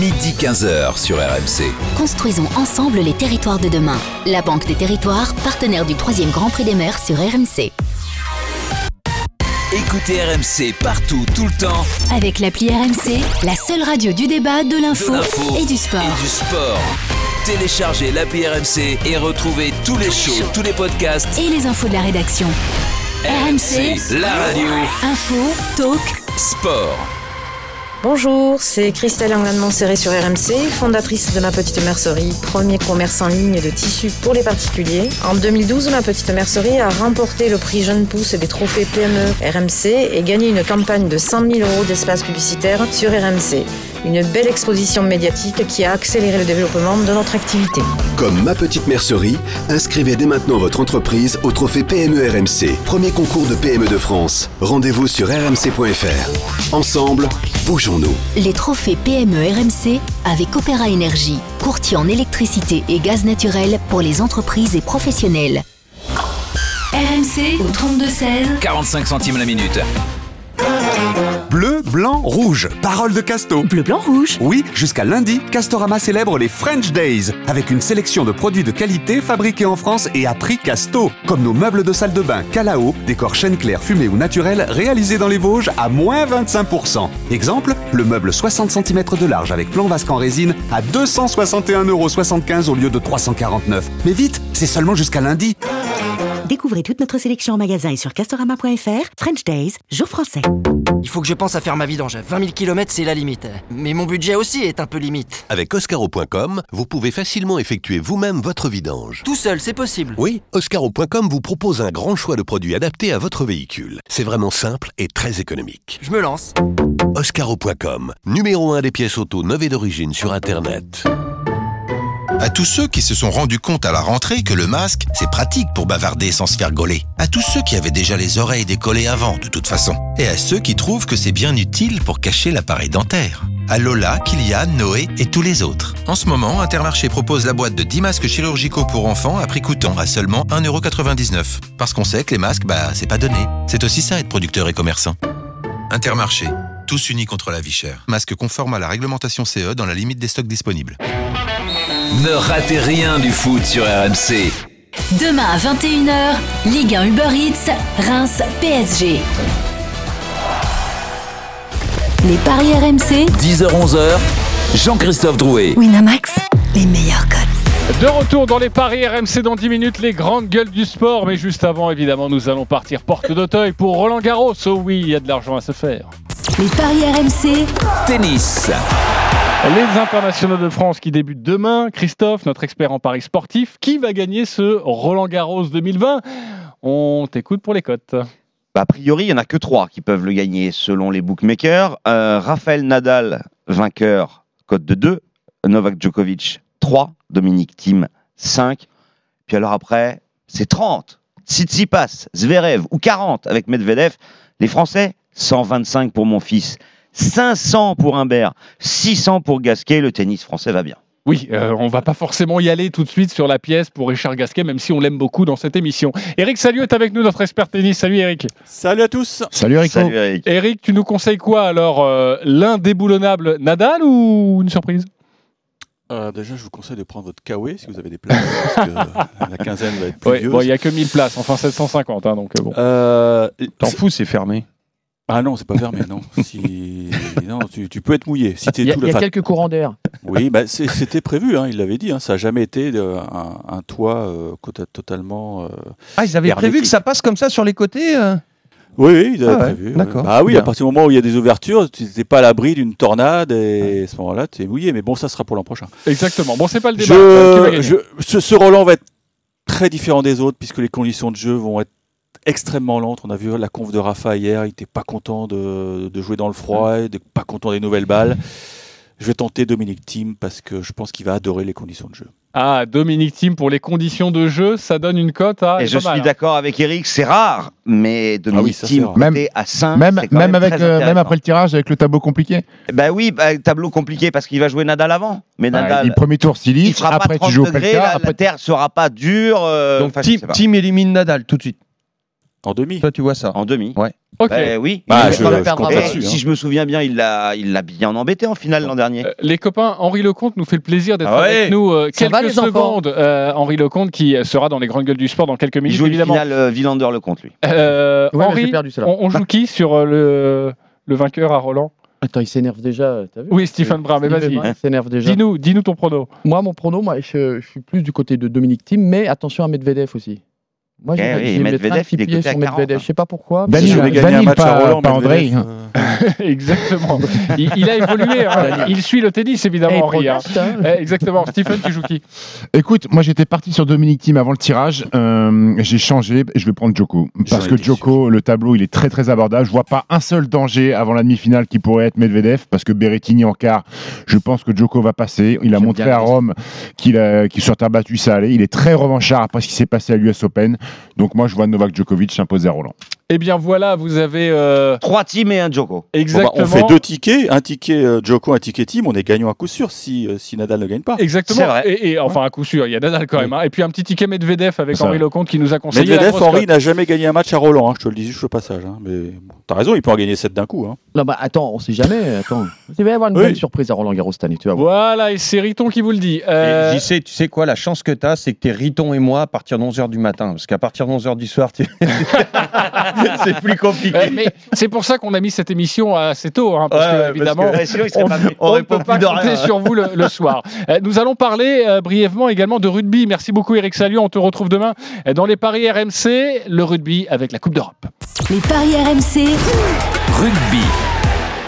Midi 15h sur RMC.
Construisons ensemble les territoires de demain. La Banque des Territoires, partenaire du 3e Grand Prix des Mers sur RMC.
Écoutez RMC partout, tout le temps.
Avec l'appli RMC, la seule radio du débat, de l'info
De l'info
et du sport.
Et du sport. Téléchargez l'appli RMC et retrouvez tous les shows, tous les podcasts.
Et les infos de la rédaction. RMC,
la radio.
Info, talk,
Sport.
Bonjour, c'est Christelle Anglade-Montserrat sur RMC, fondatrice de Ma Petite Mercerie, premier commerce en ligne de tissus pour les particuliers. En 2012, Ma Petite Mercerie a remporté le prix Jeune Pousse des trophées PME RMC et gagné une campagne de 100 000 euros d'espace publicitaire sur RMC. Une belle exposition médiatique qui a accéléré le développement de notre activité.
Comme Ma Petite Mercerie, inscrivez dès maintenant votre entreprise au trophée PME RMC, premier concours de PME de France. Rendez-vous sur rmc.fr. Ensemble,
Les trophées PME RMC avec Opéra Énergie, courtier en électricité et gaz naturel pour les entreprises et professionnels. RMC au 3216.
45 centimes la minute.
Bleu, blanc, rouge. Parole de Casto.
Bleu, blanc, rouge.
Oui, jusqu'à lundi, Castorama célèbre les French Days avec une sélection de produits de qualité fabriqués en France et à prix Casto. Comme nos meubles de salle de bain Calao, décor chêne clair fumé ou naturel réalisés dans les Vosges à moins 25%. Exemple, le meuble 60 cm de large avec plan vasque en résine à 261,75€ au lieu de 349. Mais vite, c'est seulement jusqu'à lundi.
Découvrez toute notre sélection en magasin et sur castorama.fr. French Days, jour français.
Il faut que je pense à faire ma vidange. 20 000 km, c'est la limite. Mais mon budget aussi est un peu limite.
Avec Oscaro.com, vous pouvez facilement effectuer vous-même votre vidange.
Tout seul, c'est possible.
Oui, Oscaro.com vous propose un grand choix de produits adaptés à votre véhicule. C'est vraiment simple et très économique.
Je me lance.
Oscaro.com, numéro 1 des pièces auto neuves et d'origine sur Internet.
À tous ceux qui se sont rendus compte à la rentrée que le masque, c'est pratique pour bavarder sans se faire gauler. À tous ceux qui avaient déjà les oreilles décollées avant, de toute façon. Et à ceux qui trouvent que c'est bien utile pour cacher l'appareil dentaire. À Lola, Kylian, Noé et tous les autres. En ce moment, Intermarché propose la boîte de 10 masques chirurgicaux pour enfants à prix coûtant à seulement 1,99€. Parce qu'on sait que les masques, bah, c'est pas donné. C'est aussi ça être producteur et commerçant. Intermarché. Tous unis contre la vie chère. Masque conforme à la réglementation CE dans la limite des stocks disponibles.
Ne ratez rien du foot sur RMC.
Demain à 21h, Ligue 1 Uber Eats, Reims PSG. Les paris RMC,
10h-11h, Jean-Christophe Drouet.
Winamax, les meilleurs codes.
De retour dans les paris RMC dans 10 minutes, les grandes gueules du sport. Mais juste avant, évidemment, nous allons partir porte d'Auteuil pour Roland Garros. Oh oui, il y a de l'argent à se faire.
Les paris RMC,
Tennis.
Les internationaux de France qui débutent demain. Christophe, notre expert en paris sportif, qui va gagner ce Roland Garros 2020 On t'écoute pour les cotes.
A priori, il n'y en a que trois qui peuvent le gagner selon les bookmakers. Euh, Raphaël Nadal, vainqueur, cote de 2. Novak Djokovic, 3. Dominique Thiem, 5. Puis alors après, c'est 30. Tsitsipas, Zverev ou 40 avec Medvedev. Les Français, 125 pour mon fils. 500 pour Humbert, 600 pour Gasquet. Le tennis français va bien.
Oui, euh, on va pas forcément y aller tout de suite sur la pièce pour Richard Gasquet, même si on l'aime beaucoup dans cette émission. Eric Salut est avec nous, notre expert tennis. Salut Eric.
Salut à tous.
Salut Eric.
Salut Eric.
Eric, tu nous conseilles quoi alors euh, L'indéboulonnable Nadal ou une surprise?
Euh, déjà, je vous conseille de prendre votre Kawe si vous avez des places, parce que la quinzaine va être plus
Ouais, Bon, il n'y a que 1000 places, enfin 750, hein, donc euh, bon.
T'en
fous, c'est fermé.
Ah non, c'est pas fermé, non. Si... non tu, tu peux être mouillé. Si
Il y a,
tout
y quelques courants d'air.
Oui, bah, c'était prévu, hein, il l'avait dit. hein, ça n'a jamais été euh, un, un toit euh, totalement. euh,
Ah, ils avaient prévu que ça passe comme ça sur les côtés euh
Oui, oui, ils avaient
Ah ouais,
prévu.
d'accord.
Ah oui,
Bien.
à partir du moment où il y a des ouvertures, tu n'es pas à l'abri d'une tornade et à ce moment-là, tu es mouillé. Mais bon, ça sera pour l'an prochain.
Exactement. Bon, c'est pas le débat.
Je, je- ce, ce Roland va être très différent des autres puisque les conditions de jeu vont être extrêmement lentes. On a vu la conf de Rafa hier, il n'était pas content de, de jouer dans le froid, et de, pas content des nouvelles balles. Je vais tenter Dominique Thiem parce que je pense qu'il va adorer les conditions de jeu.
Ah, Dominique Thiem pour les conditions de jeu, ça donne une cote à.
Et je suis d'accord avec Eric, c'est rare, mais Dominique
ça,
Thiem
c'est rare.
côté à 5,
Même, même,
même,
avec, euh, même après le tirage, avec le tableau compliqué.
Bah oui, bah, tableau compliqué parce qu'il va jouer Nadal avant. Mais Nadal,
le premier tour, s'il
il
livre,
fera
après
pas
tu
30
joues au
degrés,
Pelka,
la,
après
la terre sera pas dure. euh,
Donc team élimine Nadal tout de suite.
En demi.
Toi, tu vois ça
En demi.
Ouais.
Ok.
Ben oui.
Bah,
Il-
je-
il-
je compte là-dessus,
Si
hein.
je me souviens bien, il l'a, il l'a bien embêté en finale l'an dernier.
Euh, Les copains, Henri Lecomte nous fait le plaisir d'être
Ah ouais.
avec nous euh, quelques
va,
secondes. Euh, Henri Lecomte qui sera dans les grandes gueules du sport dans quelques
Il
minutes,
joue une
évidemment.
finale euh, Villander le compte lui.
Euh,
Ouais,
Henri,
perdu
on, on joue qui sur euh, le, le vainqueur à Roland?
Attends, il s'énerve déjà, t'as vu?
Oui, Stephen Brun, mais vas-y.
Il s'énerve déjà.
Dis-nous, dis-nous ton prono.
Moi, mon prono, moi, je, je suis plus du côté de Dominique Thiem, mais attention à Medvedev aussi. Moi,
Eh
j'ai
oui,
mettre
Medvedev, il est
pied
coté à
sur
40,
Medvedev.
hein.
Je sais pas pourquoi.
Je vais gagner un match à
pas-
Roland,
pas hein.
Exactement. Il, il a évolué. hein. Il suit le tennis, évidemment,
Eh, il
Henri. hein.
hein.
Eh, Exactement. Stephen, tu joues qui?
Écoute, moi j'étais parti sur Dominique Thiem avant le tirage. Euh, j'ai changé. Je vais prendre Joko parce que Joko, le tableau, il est très très abordable. Je vois pas un seul danger avant la demi-finale qui pourrait être Medvedev parce que Berrettini en quart. Je pense que Joko va passer. Il a montré à Rome qu'il qu'il sur terre battue ça allait. Il est très revanchard après ce qui s'est passé à l'US Open. Donc moi je vois Novak Djokovic s'imposer à Roland.
Eh bien, voilà, vous avez. euh,
Trois teams et un Joko.
Bon, bah,
Exactement.
on fait deux tickets, un ticket euh, Joko, un ticket team, on est gagnant à coup sûr si, euh, si Nadal ne gagne pas.
Exactement.
C'est vrai.
Et, et, enfin, à coup sûr, il y a Nadal quand même. hein. Et puis un petit ticket Medvedev avec. Henri Lecomte qui nous a conseillé.
Medvedev, Henri n'a jamais gagné un match à Roland, hein, je te le dis juste au passage. hein, mais bon, t'as raison, il peut en gagner 7 d'un coup. Hein.
Non, bah attends, on sait jamais. Attends. Il va y avoir une
Oui.
belle surprise à Roland Garros cette année, tu vas voir.
Voilà, et c'est Riton qui vous le dit. Euh,
Et j'y sais, tu sais quoi, la chance que tu as, c'est que t'es Riton et moi à partir de 11h du matin. Parce qu'à partir de 11h du soir, tu- c'est plus compliqué.
mais c'est pour ça qu'on a mis cette émission assez tôt, hein, parce
Ouais,
que
parce que-
on, ne peut pas compter
rien.
sur vous le, le soir. Euh, nous allons parler euh, brièvement également de rugby. Merci beaucoup Eric Salut, on te retrouve demain euh, dans les paris RMC, le rugby avec la Coupe d'Europe.
Les paris RMC,
Rugby.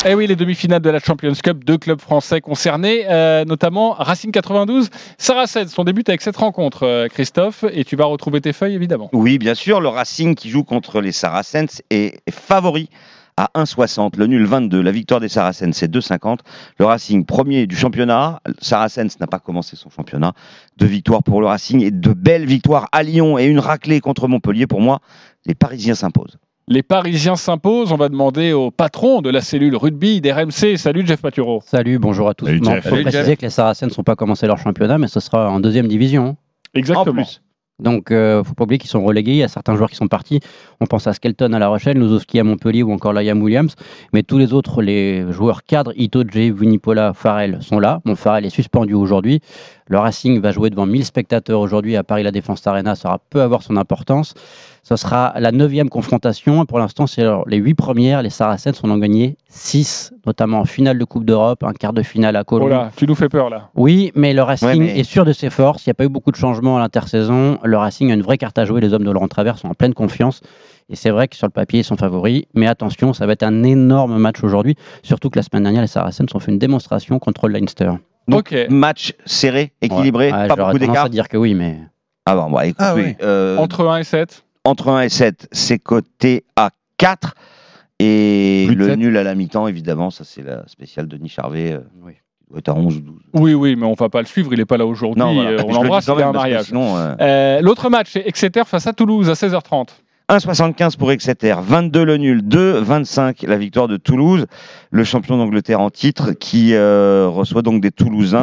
Eh oui, les demi-finales de la Champions Cup, deux clubs français concernés, euh, notamment Racing 92, Saracens. Son début avec cette rencontre, euh, Christophe, et tu vas retrouver tes feuilles évidemment.
Oui, bien sûr, le Racing qui joue contre les Saracens est favori à 1,60. Le nul 22. La victoire des Saracens, c'est 2,50. Le Racing, premier du championnat. Saracens n'a pas commencé son championnat. Deux victoires pour le Racing et de belles victoires à Lyon et une raclée contre Montpellier. Pour moi, les Parisiens s'imposent.
Les Parisiens s'imposent. On va demander au patron de la cellule rugby d'RMC. Salut Jeff Maturo.
Salut, bonjour à tous. Il faut
Salut,
préciser
Jeff.
que les Saracens n'ont pas commencé leur championnat, mais ce sera en deuxième division.
Exactement.
En plus.
Donc, euh, faut pas oublier qu'ils sont relégués. Il y a certains joueurs qui sont partis. On pense à Skelton à La Rochelle, Nozowski à Montpellier ou encore Liam Williams. Mais tous les autres, les joueurs cadres, Ito, Jay, Vunipola, Farrell, sont là. Bon, Farrell est suspendu aujourd'hui. Le Racing va jouer devant 1000 spectateurs aujourd'hui à Paris La Défense Arena. Ça aura- peut avoir son importance. Ce sera la neuvième confrontation. Pour l'instant, c'est les huit premières. Les Saracens en ont gagné 6, notamment en finale de Coupe d'Europe, un quart de finale à
Oh
Colombie.
là, tu nous fais peur là.
Oui, mais le Racing
Ouais, mais-
est sûr de ses forces. Il n'y a pas eu beaucoup de changements à l'intersaison. Le Racing a une vraie carte à jouer. Les hommes de Laurent Travers sont en pleine confiance. Et c'est vrai que sur le papier, ils sont favoris. Mais attention, ça va être un énorme match aujourd'hui. Surtout que la semaine dernière, les Saracens ont fait une démonstration contre le Leinster.
Donc,
Ok.
match serré, équilibré,
Ouais, ouais,
pas beaucoup d'écart.
à dire que oui, mais
Ah bon, bah, écoute,
Ah
oui. euh,
Entre 1 et 7.
Entre 1 et 7, c'est coté à 4. Et
Plus de
le
sept.
nul à la mi-temps, évidemment, ça c'est la spéciale de Denis Charvet. euh,
Oui.
Doit être à 11 ou 12.
Oui, oui, mais on va pas le suivre. Il n'est pas là aujourd'hui.
Voilà.
Euh,
Je
on
le
l'embrasse.
quand
un
même, parce que
mariage.
Sinon, euh,
Euh, L'autre match, c'est Exeter face à Toulouse à 16h30.
1,75 pour Exeter, 22 le nul, 2,25 la victoire de Toulouse, le champion d'Angleterre en titre, qui euh, reçoit donc des Toulousains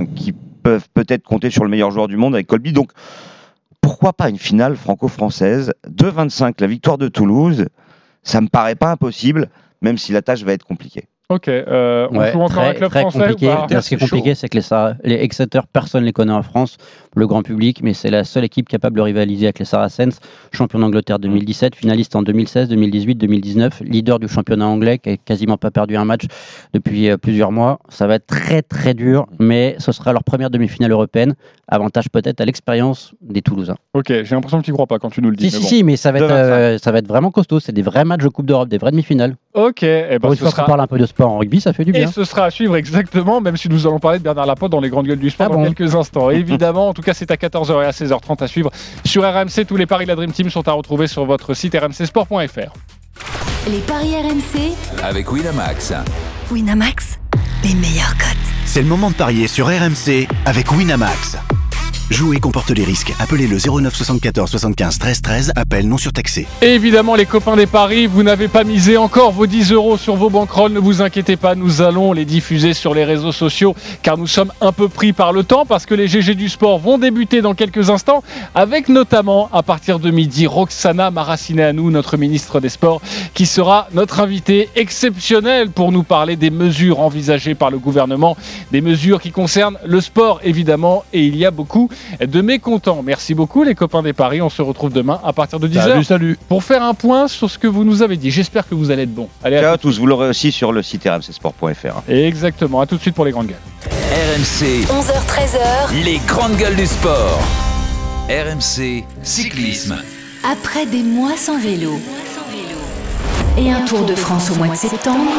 hein, qui peuvent peut-être compter sur le meilleur joueur du monde avec Colby. Donc, pourquoi pas une finale franco-française 2,25 la victoire de Toulouse, ça me paraît pas impossible, même si la tâche va être compliquée.
Ok. euh, on
Ouais,
joue encore un
très,
club
très
français
compliqué.
ou pas
Ce qui est compliqué, c'est que les, les Exeter, personne ne les connaît en France, le grand public, mais c'est la seule équipe capable de rivaliser avec les Saracens, champion d'Angleterre 2017, finaliste en 2016, 2018, 2019, leader du championnat anglais, qui a quasiment pas perdu un match depuis euh, plusieurs mois. Ça va être très très dur, mais ce sera leur première demi-finale européenne. Avantage peut-être à l'expérience des Toulousains.
Ok, j'ai l'impression que tu crois pas quand tu nous le dis.
Si,
mais
si,
bon.
si, mais ça va, être,
2,25.
euh, ça va être vraiment costaud. C'est des vrais matchs de Coupe d'Europe, des vraies demi-finales.
Ok, eh ben,
Pour une
ce
fois
sera-
qu'on parle un peu de sport en rugby, ça fait du
Et
bien.
ce sera à suivre exactement, même si nous allons parler de Bernard Laporte dans les grandes gueules du sport
Ah
dans
bon
quelques instants. Évidemment, en tout cas, c'est à 14h et à 16h30 à suivre sur RMC. Tous les paris de la Dream Team sont à retrouver sur votre site rmcsport.fr.
les paris RMC,
Avec Winamax.
Winamax, les meilleurs cotes.
C'est le moment de parier sur RMC avec Winamax.
Jouer comporte les risques. Appelez le 09 74 75 13 13. Appel non surtaxé.
Et évidemment, les copains des paris, vous n'avez pas misé encore vos 10 euros sur vos banquerolles. Ne vous inquiétez pas, nous allons les diffuser sur les réseaux sociaux car nous sommes un peu pris par le temps parce que les GG du sport vont débuter dans quelques instants avec notamment à partir de midi Roxana Maracineanu, notre ministre des Sports, qui sera notre invité exceptionnel pour nous parler des mesures envisagées par le gouvernement, des mesures qui concernent le sport évidemment et il y a beaucoup de mécontents. Merci beaucoup les copains des paris, on se retrouve demain à partir de 10h.
Salut, salut.
Pour faire un point sur ce que vous nous avez dit. J'espère que vous allez être bons. Allez, à
Ciao à tous, vous l'aurez aussi sur le site rmcsport.fr.
Exactement, à tout de suite pour les grandes gueules.
RMC,
11h13h.
les grandes gueules du sport. RMC, cyclisme.
Après des mois sans vélo et un Tour de France au mois de septembre,